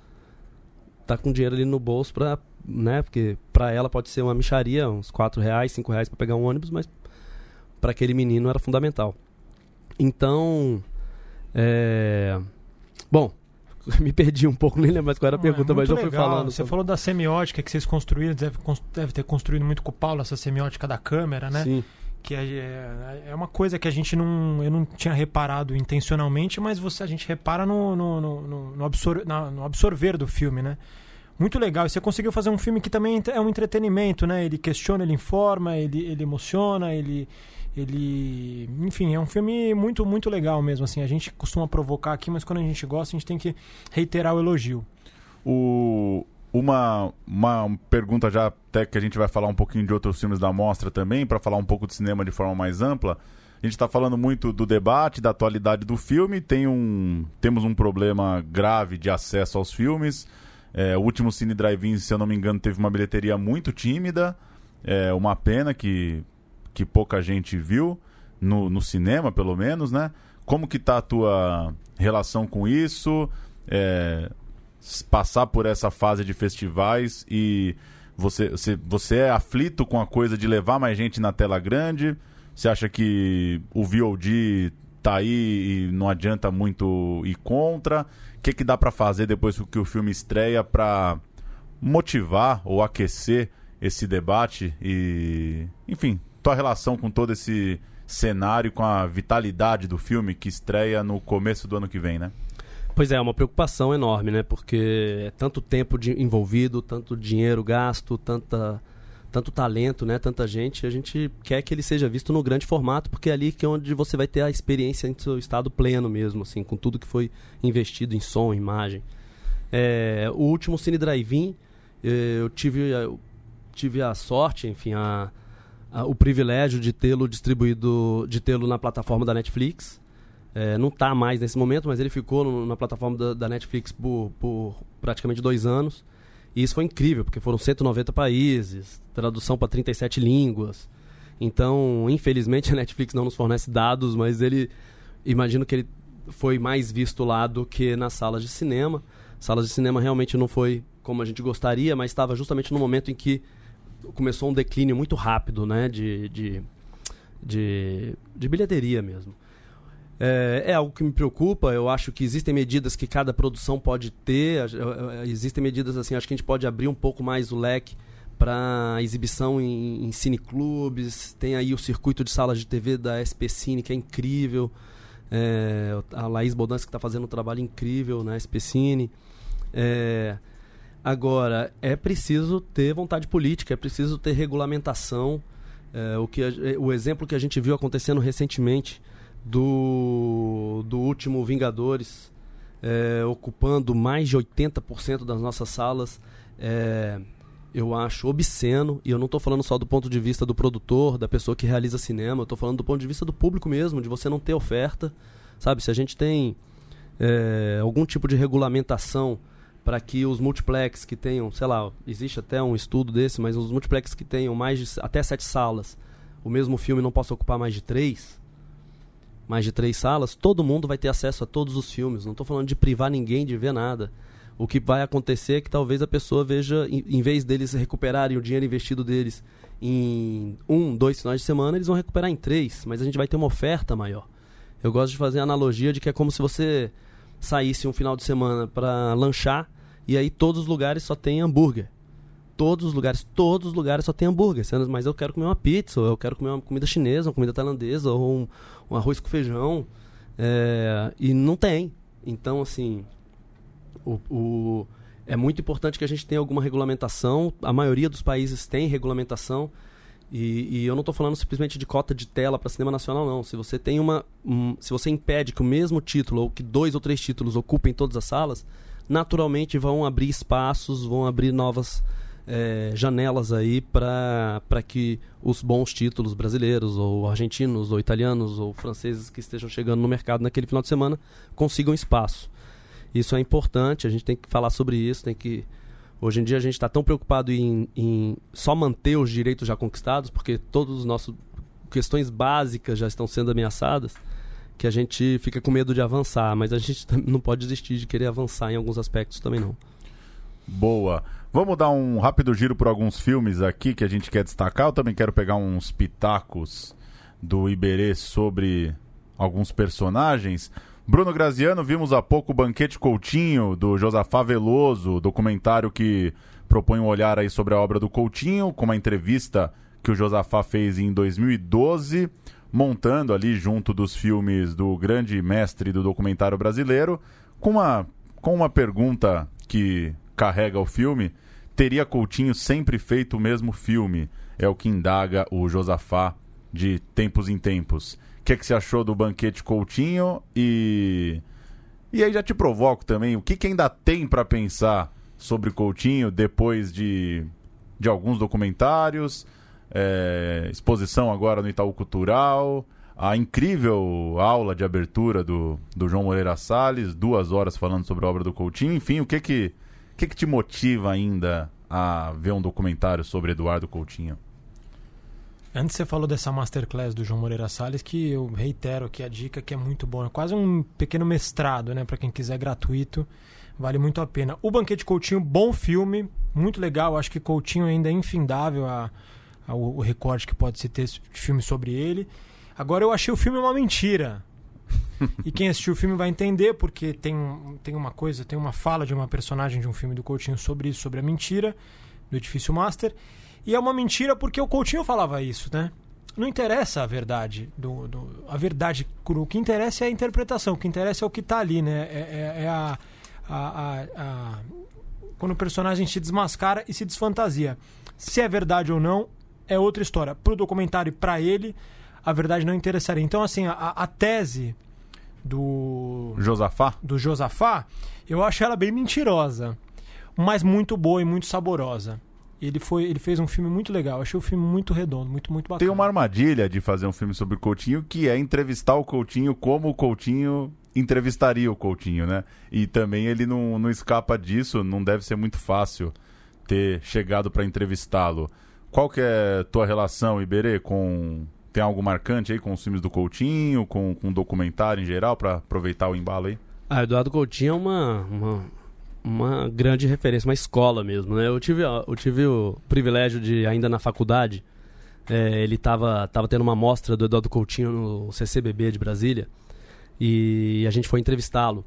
D: tá com dinheiro ali no bolso pra, né, porque pra ela pode ser uma micharia, uns 4 reais, 5 reais pra pegar um ônibus, mas para aquele menino era fundamental. Então, é... Bom, me perdi um pouco, nem lembro mais qual era a é pergunta, é mas eu fui falando.
C: Você sobre... falou da semiótica que vocês construíram, deve, deve ter construído muito com o Paulo, essa semiótica da câmera, né?
D: Sim
C: que é, é uma coisa que a gente não eu não tinha reparado intencionalmente mas você a gente repara no no, no, no, absor, na, no absorver do filme né muito legal e você conseguiu fazer um filme que também é um entretenimento né ele questiona ele informa ele ele emociona ele ele enfim é um filme muito muito legal mesmo assim a gente costuma provocar aqui mas quando a gente gosta a gente tem que reiterar o elogio
B: o uma, uma pergunta já até que a gente vai falar um pouquinho de outros filmes da mostra também, para falar um pouco de cinema de forma mais ampla. A gente está falando muito do debate, da atualidade do filme. Tem um, temos um problema grave de acesso aos filmes. É, o último Cine Drive-In, se eu não me engano, teve uma bilheteria muito tímida. É uma pena que, que pouca gente viu, no, no cinema pelo menos, né? Como que tá a tua relação com isso? É, passar por essa fase de festivais e você, você, você é aflito com a coisa de levar mais gente na tela grande? Você acha que o VOD tá aí e não adianta muito ir contra? O que, que dá para fazer depois que o filme estreia para motivar ou aquecer esse debate e, enfim, tua relação com todo esse cenário, com a vitalidade do filme que estreia no começo do ano que vem, né?
D: Pois é, é uma preocupação enorme, né? Porque é tanto tempo de, envolvido, tanto dinheiro gasto, tanta, tanto talento, né? Tanta gente. A gente quer que ele seja visto no grande formato, porque é ali que é onde você vai ter a experiência em seu estado pleno mesmo, assim, com tudo que foi investido em som, imagem. É, o último Cine Drive-In, eh, eu tive, eu tive a sorte, enfim, a, o privilégio de tê-lo distribuído, de tê-lo na plataforma da Netflix. É, não está mais nesse momento, mas ele ficou no, na plataforma da, da Netflix por, por, praticamente dois anos. E isso foi incrível, porque foram 190 países, tradução para 37 línguas. Então, infelizmente, a Netflix não nos fornece dados, mas ele. Imagino que ele foi mais visto lá do que nas salas de cinema. Salas de cinema realmente não foi como a gente gostaria, mas estava justamente no momento em que começou um declínio muito rápido né, de, de, de, de bilheteria mesmo. É, é, algo que me preocupa. Eu acho que existem medidas que cada produção pode ter. Existem medidas assim, acho que a gente pode abrir um pouco mais o leque para exibição em, em cineclubes. Tem aí o circuito de salas de TV da SP Cine, que é incrível. É, a Laís Bodança que está fazendo um trabalho incrível na SP Cine. É, agora, é preciso ter vontade política, é preciso ter regulamentação. É, o, que a, o exemplo que a gente viu acontecendo recentemente do, do último Vingadores, é, ocupando mais de 80% das nossas salas, é, eu acho obsceno. E eu não estou falando só do ponto de vista do produtor, da pessoa que realiza cinema, eu estou falando do ponto de vista do público mesmo, de você não ter oferta. Sabe, se a gente tem é, algum tipo de regulamentação para que os multiplex que tenham, sei lá, existe até um estudo desse, mas os multiplex que tenham mais de até sete salas, o mesmo filme não possa ocupar mais de três, mais de três salas, todo mundo vai ter acesso a todos os filmes. Não estou falando de privar ninguém de ver nada. O que vai acontecer é que talvez a pessoa veja, em, em vez deles recuperarem o dinheiro investido deles em um, dois finais de semana, eles vão recuperar em três, mas a gente vai ter uma oferta maior. Eu gosto de fazer a analogia de que é como se você saísse um final de semana para lanchar e aí todos os lugares só tem hambúrguer. Todos os lugares, todos os lugares só tem hambúrguer. Mas eu quero comer uma pizza, ou eu quero comer uma comida chinesa, uma comida tailandesa, ou um, um arroz com feijão. É, e não tem. Então, assim, o, o, é muito importante que a gente tenha alguma regulamentação. A maioria dos países tem regulamentação. E, e eu não estou falando simplesmente de cota de tela para cinema nacional, não. Se você tem uma. Um, se você impede que o mesmo título, ou que dois ou três títulos ocupem todas as salas, naturalmente vão abrir espaços, vão abrir novas é, janelas aí para que os bons títulos brasileiros, ou argentinos, ou italianos, ou franceses que estejam chegando no mercado naquele final de semana consigam espaço. Isso é importante, a gente tem que falar sobre isso, tem que. Hoje em dia a gente está tão preocupado em, em só manter os direitos já conquistados, porque todas as nossas questões básicas já estão sendo ameaçadas, que a gente fica com medo de avançar, mas a gente não pode desistir de querer avançar em alguns aspectos também não.
B: Boa. Vamos dar um rápido giro por alguns filmes aqui que a gente quer destacar. Eu também quero pegar uns pitacos do Iberê sobre alguns personagens. Bruno Graziano, vimos há pouco o Banquete Coutinho, do Josafá Veloso, documentário que propõe um olhar aí sobre a obra do Coutinho, com uma entrevista que o Josafá fez em 2012, montando ali junto dos filmes do grande mestre do documentário brasileiro, com uma, com uma pergunta que carrega o filme, teria Coutinho sempre feito o mesmo filme? É o que indaga o Josafá de tempos em tempos. O que, é que você achou do Banquete Coutinho? E, e aí já te provoco também, o que, que ainda tem para pensar sobre Coutinho depois de, de alguns documentários, é, exposição agora no Itaú Cultural, a incrível aula de abertura do, do João Moreira Salles, duas horas falando sobre a obra do Coutinho, enfim, o que que que, que te motiva ainda a ver um documentário sobre Eduardo Coutinho?
C: Antes você falou dessa masterclass do João Moreira Salles, que eu reitero que a dica que é muito boa. É quase um pequeno mestrado, né? Para quem quiser gratuito, vale muito a pena. O Banquete Coutinho, bom filme, muito legal. Acho que Coutinho ainda é infindável a, o, o recorte que pode se ter de filme sobre ele. Agora eu achei o filme uma mentira e quem assistiu o filme vai entender, porque tem, tem uma coisa, tem uma fala de uma personagem de um filme do Coutinho sobre isso, sobre a mentira do Edifício Master. E é uma mentira porque o Coutinho falava isso, né? não interessa a verdade. Do, do, a verdade crua. O que interessa é a interpretação. O que interessa é o que está ali, né? É, é, é a, a, a, a, Quando o personagem se desmascara e se desfantasia. Se é verdade ou não, é outra história. Para o documentário e para ele, a verdade não interessaria. Então, assim, a, a tese do.
B: Josafá?
C: Do Josafá, eu acho ela bem mentirosa. Mas muito boa e muito saborosa. Ele, foi, ele fez um filme muito legal. Achei o filme muito redondo, muito, muito bacana.
B: Tem uma armadilha de fazer um filme sobre o Coutinho, que é entrevistar o Coutinho como o Coutinho entrevistaria o Coutinho, né? E também ele não, não escapa disso, não deve ser muito fácil ter chegado para entrevistá-lo. Qual que é tua relação, Iberê, com... Tem algo marcante aí com os filmes do Coutinho, com, o documentário em geral, para aproveitar o embalo aí?
D: Ah, Eduardo Coutinho é uma, uma uma grande referência, uma escola mesmo, né? Eu tive, eu tive o privilégio de, ainda na faculdade, é, ele estava tava tendo uma mostra do Eduardo Coutinho no CCBB de Brasília e a gente foi entrevistá-lo.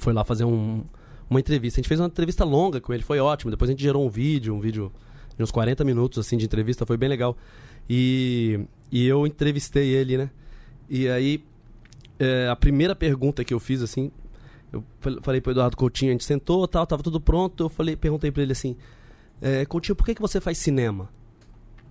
D: Foi lá fazer um, uma entrevista. A gente fez uma entrevista longa com ele, foi ótimo. Depois a gente gerou um vídeo, um vídeo de uns 40 minutos assim de entrevista, foi bem legal. E, e eu entrevistei ele, né? E aí, é, a primeira pergunta que eu fiz, assim, eu falei pro Eduardo Coutinho, a gente sentou, tal, tava tudo pronto. Eu falei, perguntei para ele assim: é, Coutinho, por que, que você faz cinema?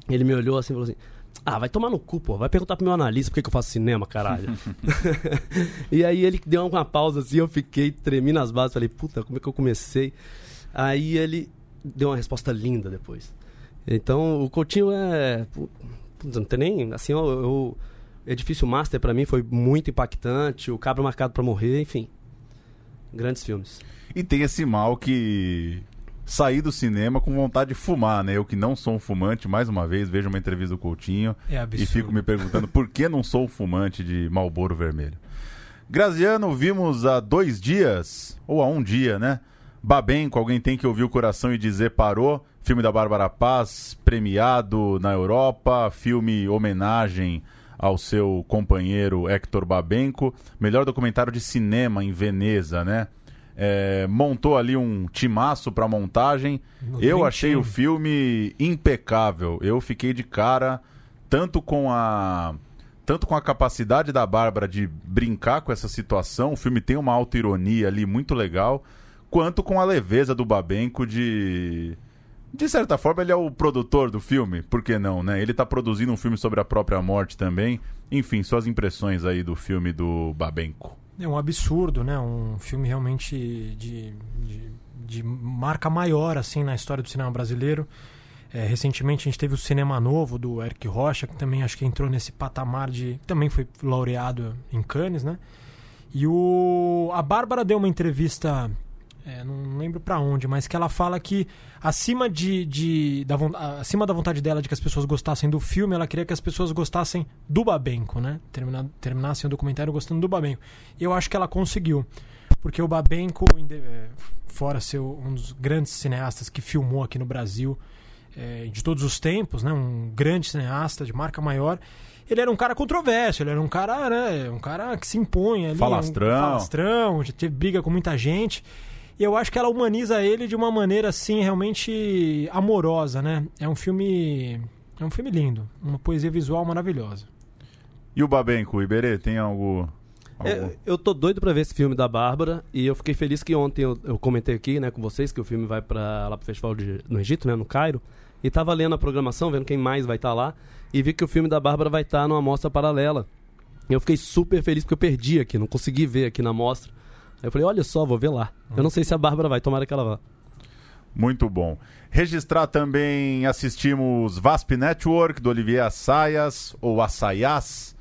D: Ele me olhou assim e falou assim: Ah, vai tomar no cu, pô. Vai perguntar pro meu analista por que, que eu faço cinema, caralho. e aí ele deu uma pausa assim, eu fiquei, tremi nas bases, falei, puta, como é que eu comecei? Aí ele deu uma resposta linda depois. Então, o Coutinho é. Não tem nem. Assim, eu. eu Edifício Master para mim foi muito impactante. O Cabra Marcado para Morrer, enfim. Grandes filmes.
B: E tem esse mal que sair do cinema com vontade de fumar, né? Eu que não sou um fumante, mais uma vez vejo uma entrevista do Coutinho
C: é
B: e fico me perguntando por que não sou fumante de Malboro Vermelho. Graziano, vimos há dois dias, ou há um dia, né? Babenco, alguém tem que ouvir o coração e dizer parou. Filme da Bárbara Paz, premiado na Europa, filme homenagem ao seu companheiro Hector Babenco, melhor documentário de cinema em Veneza, né? É, montou ali um timaço para montagem. Eu achei o filme impecável. Eu fiquei de cara tanto com a tanto com a capacidade da Bárbara de brincar com essa situação. O filme tem uma autoironia ali muito legal, quanto com a leveza do Babenco de de certa forma, ele é o produtor do filme, por que não, né? Ele tá produzindo um filme sobre a própria morte também. Enfim, suas impressões aí do filme do Babenco.
C: É um absurdo, né? Um filme realmente de, de, de marca maior, assim, na história do cinema brasileiro. É, recentemente a gente teve o Cinema Novo, do Eric Rocha, que também acho que entrou nesse patamar de... Também foi laureado em Cannes, né? E o... A Bárbara deu uma entrevista é, não lembro para onde, mas que ela fala que acima de, de da, acima da vontade dela de que as pessoas gostassem do filme, ela queria que as pessoas gostassem do Babenco, né? Terminar, terminassem o documentário gostando do Babenco. Eu acho que ela conseguiu, porque o Babenco, é, fora ser um dos grandes cineastas que filmou aqui no Brasil é, de todos os tempos, né? Um grande cineasta de marca maior ele era um cara controverso, ele era um cara, né, um cara que se impõe ali.
B: Falastrão.
C: Um falastrão, já teve briga com muita gente. E eu acho que ela humaniza ele de uma maneira assim realmente amorosa, né? É um filme é um filme lindo, uma poesia visual maravilhosa.
B: E o Babenco, Iberê, tem algo
D: é, eu tô doido para ver esse filme da Bárbara e eu fiquei feliz que ontem eu, eu comentei aqui, né, com vocês que o filme vai para lá pro festival de, no Egito, né, no Cairo, e tava lendo a programação, vendo quem mais vai estar tá lá e vi que o filme da Bárbara vai estar tá numa mostra paralela. E eu fiquei super feliz porque eu perdi aqui, não consegui ver aqui na mostra. Eu falei, olha só, vou ver lá. Eu não sei se a Bárbara vai, tomara que ela vá.
B: Muito bom. Registrar também, assistimos VASP Network, do Olivier Assayas, ou Assayas,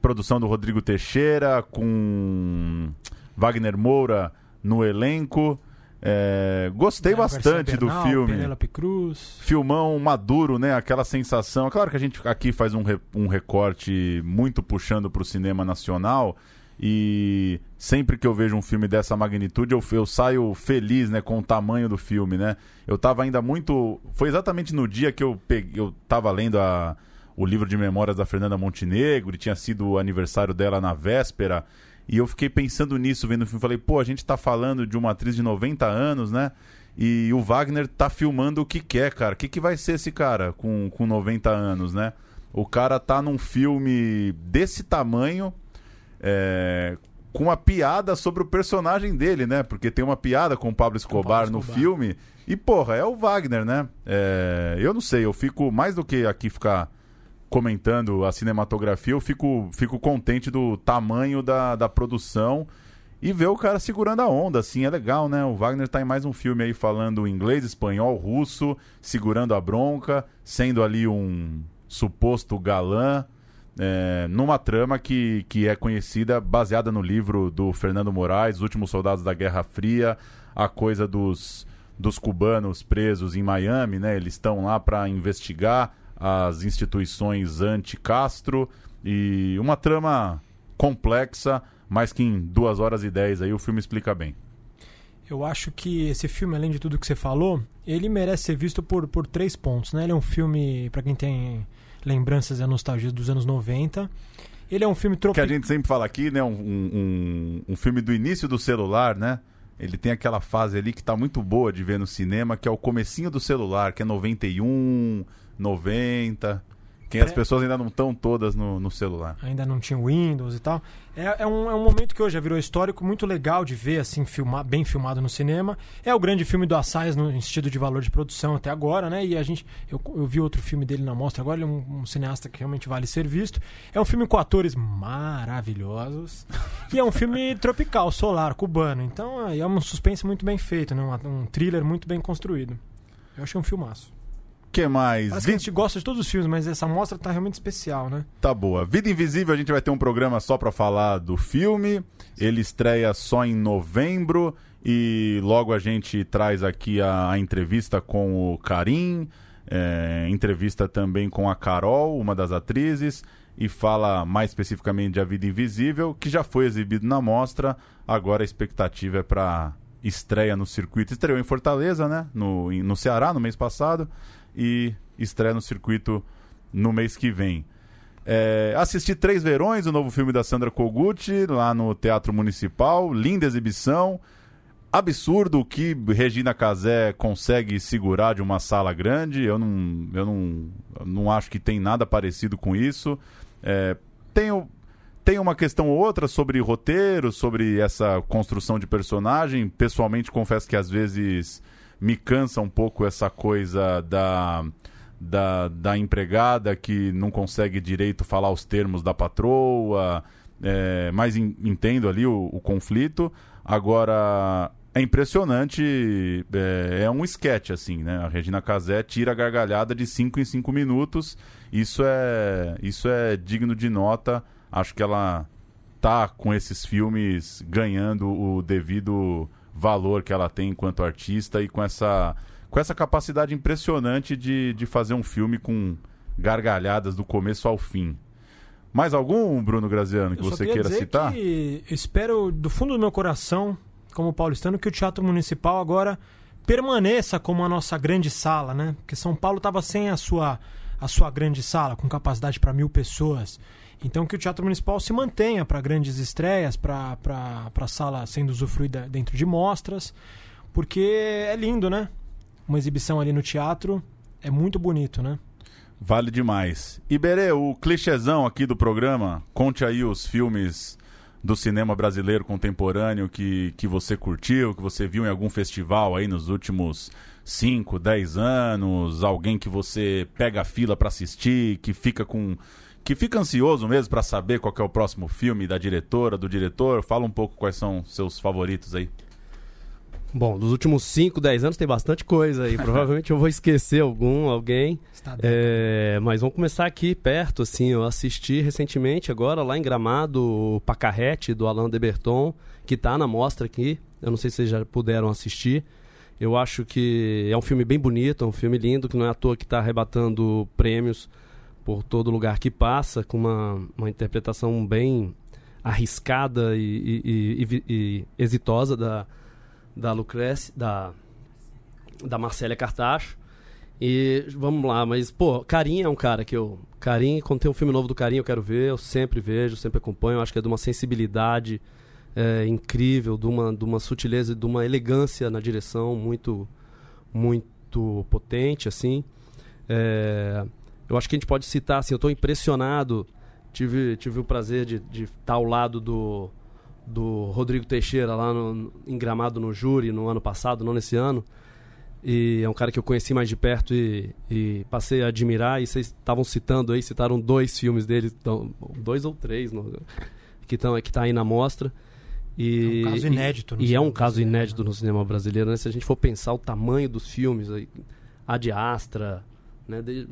B: produção do Rodrigo Teixeira, com Wagner Moura no elenco. É, gostei é, bastante do filme.
C: Penelope Cruz.
B: Filmão maduro, né? Aquela sensação. É claro que a gente aqui faz um, re, um recorte muito puxando para o cinema nacional e sempre que eu vejo um filme dessa magnitude, eu, eu saio feliz, né, com o tamanho do filme, né? Eu tava ainda muito... Foi exatamente no dia que eu, peguei, eu tava lendo a, o livro de memórias da Fernanda Montenegro, e tinha sido o aniversário dela na véspera, e eu fiquei pensando nisso, vendo o filme. Falei, pô, a gente tá falando de uma atriz de 90 anos, né? E o Wagner tá filmando o que quer, cara. O que, que vai ser esse cara com, com 90 anos, né? O cara tá num filme desse tamanho, é, com uma piada sobre o personagem dele, né? Porque tem uma piada com o Pablo Escobar,
C: Pablo
B: no
C: Escobar.
B: filme. E, porra, é o Wagner, né? É, eu não sei, eu fico, mais do que aqui ficar comentando a cinematografia, eu fico, fico contente do tamanho da, da produção e ver o cara segurando a onda, assim, é legal, né? O Wagner tá em mais um filme aí falando inglês, espanhol, russo, segurando a bronca, sendo ali um suposto galã, é, numa trama que, que é conhecida, baseada no livro do Fernando Moraes, Os Últimos Soldados da Guerra Fria, a coisa dos, dos cubanos presos em Miami, né? Eles estão lá para investigar as instituições anti-Castro e uma trama complexa, mas que em duas horas e dez aí o filme explica bem.
C: Eu acho que esse filme, além de tudo que você falou, ele merece ser visto por, por três pontos. Né? Ele é um filme, para quem tem lembranças e nostalgia dos anos 90. Ele é um filme
B: Que
C: tropical.
B: a gente sempre fala aqui, né? Um, um, um filme do início do celular, né? Ele tem aquela fase ali que tá muito boa de ver no cinema, que é o comecinho do celular, que é 91, 90. Que as pessoas ainda não estão todas no, no celular.
C: ainda não tinha Windows e tal. É, é, um, é um momento que hoje já virou histórico, muito legal de ver, assim, filmar, bem filmado no cinema. É o grande filme do Assayas no sentido de valor de produção até agora, né? E a gente. Eu, eu vi outro filme dele na mostra agora, ele é um, um cineasta que realmente vale ser visto. É um filme com atores maravilhosos. e é um filme tropical, solar, cubano. Então é, é um suspense muito bem feito, né? Um, um thriller muito bem construído. Eu achei um filmaço.
B: Que mais?
C: Parece que a gente gosta de todos os filmes, mas essa mostra tá realmente especial, né?
B: Tá boa. Vida Invisível, a gente vai ter um programa só pra falar do filme. Ele estreia só em novembro e logo a gente traz aqui a, a entrevista com o Karim, é, entrevista também com a Carol, uma das atrizes, e fala mais especificamente de A Vida Invisível, que já foi exibido na mostra. Agora a expectativa é pra estreia no circuito. Estreou em Fortaleza, né? No, no Ceará, no mês passado, e estreia no circuito no mês que vem. É, assisti Três Verões, o novo filme da Sandra Koguchi, lá no Teatro Municipal. Linda exibição. Absurdo o que Regina Casé consegue segurar de uma sala grande. Eu não, eu não, não acho que tem nada parecido com isso. É, tenho, tem uma questão ou outra sobre roteiro, sobre essa construção de personagem. Pessoalmente, confesso que às vezes me cansa um pouco essa coisa da, da, da empregada que não consegue direito falar os termos da patroa, é, mas en- entendo ali o, o conflito. Agora, é impressionante, é, é um sketch, assim, né? A Regina Casé tira a gargalhada de 5 em 5 minutos. Isso é, isso é digno de nota. Acho que ela tá com esses filmes ganhando o devido valor que ela tem enquanto artista e com essa, com essa capacidade impressionante de, de fazer um filme com gargalhadas do começo ao fim. Mais algum, Bruno Graziano, que você queira citar?
C: Que espero do fundo do meu coração, como paulistano, que o Teatro Municipal agora permaneça como a nossa grande sala, né? Porque São Paulo estava sem a sua, a sua grande sala, com capacidade para mil pessoas. Então que o Teatro Municipal se mantenha para grandes estreias, para a sala sendo usufruída dentro de mostras, porque é lindo, né? Uma exibição ali no teatro é muito bonito, né?
B: Vale demais. Iberê, o clichêzão aqui do programa, conte aí os filmes do cinema brasileiro contemporâneo que, que você curtiu, que você viu em algum festival aí nos últimos 5, 10 anos, alguém que você pega a fila pra assistir, que fica com que fica ansioso mesmo pra saber qual que é o próximo filme da diretora, do diretor. Fala um pouco quais são seus favoritos aí.
D: Bom, dos últimos 5, 10 anos tem bastante coisa aí. Provavelmente eu vou esquecer algum, alguém.
C: Está
D: É, mas vamos começar aqui perto, assim. Eu assisti recentemente, agora, lá em Gramado, o Pacarrete, do Alain de Berton, que tá na mostra aqui. Eu não sei se vocês já puderam assistir. Eu acho que é um filme bem bonito, é um filme lindo, que não é à toa que está arrebatando prêmios por todo lugar que passa, com uma, uma interpretação bem arriscada e, e- e- e- exitosa da, da Lucrece, da, da Marcélia Cartacho. E vamos lá, mas, pô, Carim é um cara que eu. Carim, quando tem um filme novo do Carim, eu quero ver, eu sempre vejo, sempre acompanho. Acho que é de uma sensibilidade é, incrível, de uma, de uma sutileza, de uma elegância na direção muito, muito potente, assim. É, eu acho que a gente pode citar, assim, eu estou impressionado. Tive, tive o prazer de, de estar ao lado do, do Rodrigo Teixeira lá no, em Gramado no júri no ano passado, não nesse ano. E é um cara que eu conheci mais de perto e, e passei a admirar. E vocês estavam citando aí, citaram dois filmes dele, então, dois ou três, no, que estão que tá aí na mostra.
C: E, é um caso inédito.
D: E, e é um caso inédito né? no cinema brasileiro, né? Se a gente for pensar o tamanho dos filmes, a de Astra, né? De,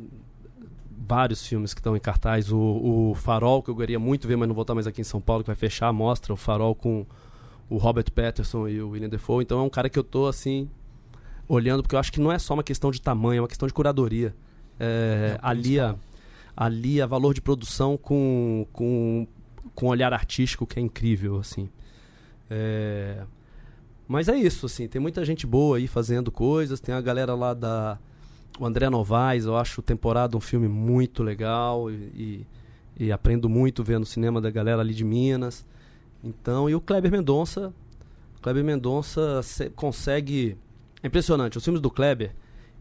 D: vários filmes que estão em cartaz. O, o, Farol, que eu queria muito ver, mas não vou estar mais aqui em São Paulo, que vai fechar a mostra. O Farol com o Robert Patterson e o William Defoe. Então é um cara que eu tô assim olhando, porque eu acho que não é só uma questão de tamanho, é uma questão de curadoria. É, é alia, alia valor de produção com, com, com olhar artístico que é incrível, assim. É, mas é isso, assim, tem muita gente boa aí fazendo coisas, tem a galera lá da o André Novaes, eu acho Temporada um filme muito legal e, e, e, aprendo muito vendo o cinema da galera ali de Minas. Então, e o Kleber Mendonça, Kleber Mendonça consegue é impressionante, os filmes do Kleber,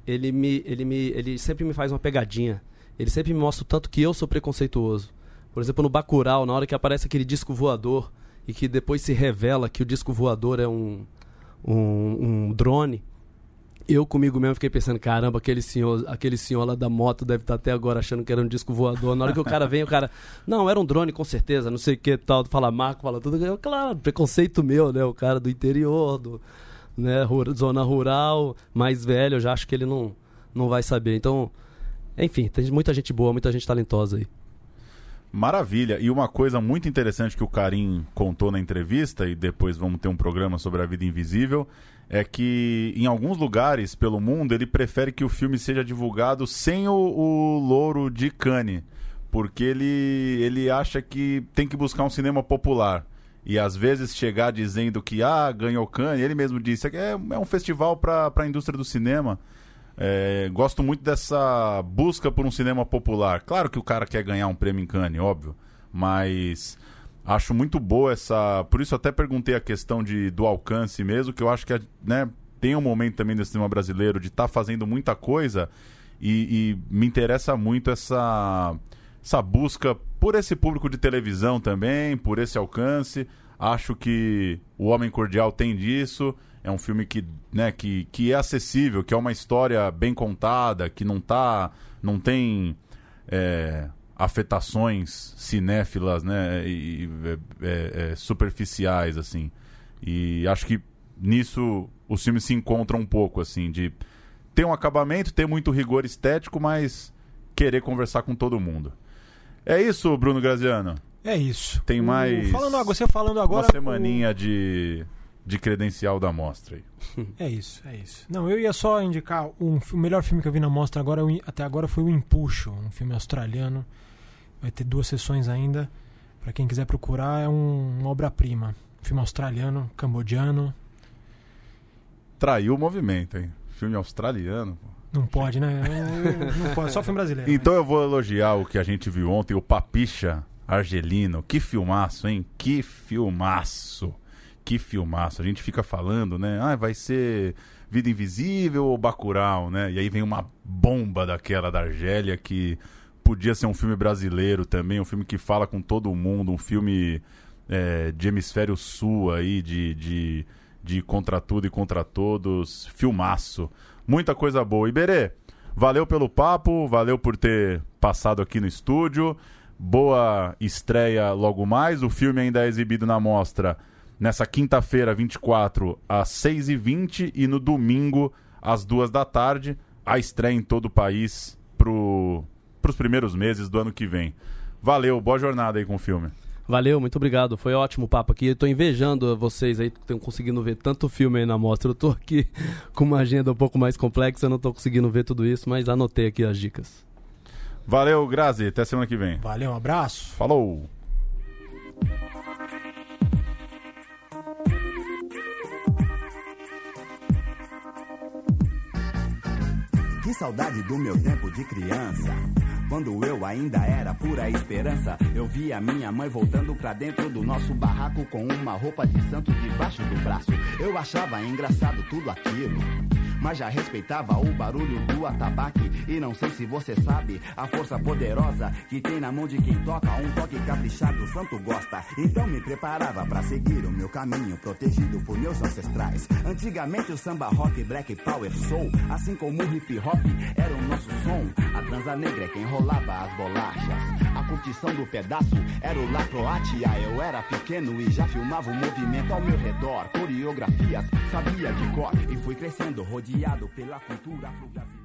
D: ele me ele me ele sempre me faz uma pegadinha. Ele sempre me mostra o tanto que eu sou preconceituoso. Por exemplo, no Bacurau, na hora que aparece aquele disco voador e que depois se revela que o disco voador é um, um, um drone, eu comigo mesmo fiquei pensando, caramba, aquele senhor, aquele senhor lá da moto deve estar até agora achando que era um disco voador. Na hora que o cara vem, o cara, não, era um drone com certeza, não sei o que tal, fala marco, fala tudo. Eu, claro, preconceito meu, né? O cara do interior, do, né, zona rural, mais velho, eu já acho que ele não, não vai saber. Então, enfim, tem muita gente boa, muita gente talentosa aí.
B: Maravilha. E uma coisa muito interessante que o Karim contou na entrevista, e depois vamos ter um programa sobre a vida invisível, é que em alguns lugares pelo mundo ele prefere que o filme seja divulgado sem o, o louro de Cannes, porque ele, ele acha que tem que buscar um cinema popular. E às vezes chegar dizendo que ah, ganhou Cannes, ele mesmo disse que é, é um festival para a indústria do cinema. É, gosto muito dessa busca por um cinema popular. Claro que o cara quer ganhar um prêmio em Cannes, óbvio, mas Acho muito boa essa. Por isso até perguntei a questão de, do alcance mesmo, que eu acho que né, tem um momento também do cinema brasileiro de estar tá fazendo muita coisa e, e, me interessa muito essa, essa busca por esse público de televisão também, por esse alcance. Acho que O Homem Cordial tem disso. É um filme que, né, que, que é acessível, que é uma história bem contada, que não tá. não tem. É, afetações cinéfilas, né, e, é, é, é, superficiais, assim. E acho que nisso os filmes se encontram um pouco, assim, de ter um acabamento, ter muito rigor estético, mas querer conversar com todo mundo. É isso, Bruno Graziano?
C: É isso.
B: Tem mais.
C: Falando, você falando agora.
B: Uma semaninha o... de de credencial da mostra aí.
C: É isso, é isso. Não, eu ia só indicar um, o melhor filme que eu vi na mostra agora, até agora foi o Empuxo, um filme australiano Vai ter duas sessões ainda. Para quem quiser procurar, é um, uma obra-prima. Filme australiano, cambodiano.
B: Traiu o movimento, hein? Filme australiano.
C: Não pode, né? Não pode, só filme brasileiro.
B: Então mas... eu vou elogiar o que a gente viu ontem, o Papicha Argelino. Que filmaço, hein? Que filmaço. Que filmaço. A gente fica falando, né? Ah, vai ser Vida Invisível ou Bacurau, né? E aí vem uma bomba daquela da Argélia que podia ser um filme brasileiro também, um filme que fala com todo mundo, um filme é, de hemisfério sul aí, de, de, de contra tudo e contra todos. Filmaço. Muita coisa boa. Iberê, valeu pelo papo, valeu por ter passado aqui no estúdio. Boa estreia logo mais. O filme ainda é exibido na mostra nessa quinta-feira, 24, às 6h20 e no domingo, às 2 da tarde. A estreia em todo o país pro para os primeiros meses do ano que vem. Valeu, boa jornada aí com o filme.
D: Valeu, muito obrigado. Foi ótimo o papo aqui. Estou invejando vocês aí que estão conseguindo ver tanto filme aí na mostra. Eu estou aqui com uma agenda um pouco mais complexa, não estou conseguindo ver tudo isso, mas anotei aqui as dicas.
B: Valeu, Grazi. Até semana que vem.
C: Valeu, um abraço.
B: Falou.
A: Que saudade do meu tempo de criança. Quando eu ainda era pura esperança, eu via minha mãe voltando pra dentro do nosso barraco com uma roupa de santo debaixo do braço. Eu achava engraçado tudo aquilo. Mas já respeitava o barulho do atabaque. E não sei se você sabe a força poderosa que tem na mão de quem toca. Um toque caprichado, o santo gosta. Então me preparava para seguir o meu caminho, protegido por meus ancestrais. Antigamente o samba rock, black power soul, assim como o hip hop, era o nosso som. A transa negra é quem rolava as bolachas. A curtição do pedaço era o La Croatia. Eu era pequeno e já filmava o movimento ao meu redor. Coreografias, sabia de cor e fui crescendo rodeado pela cultura afro-brasileira.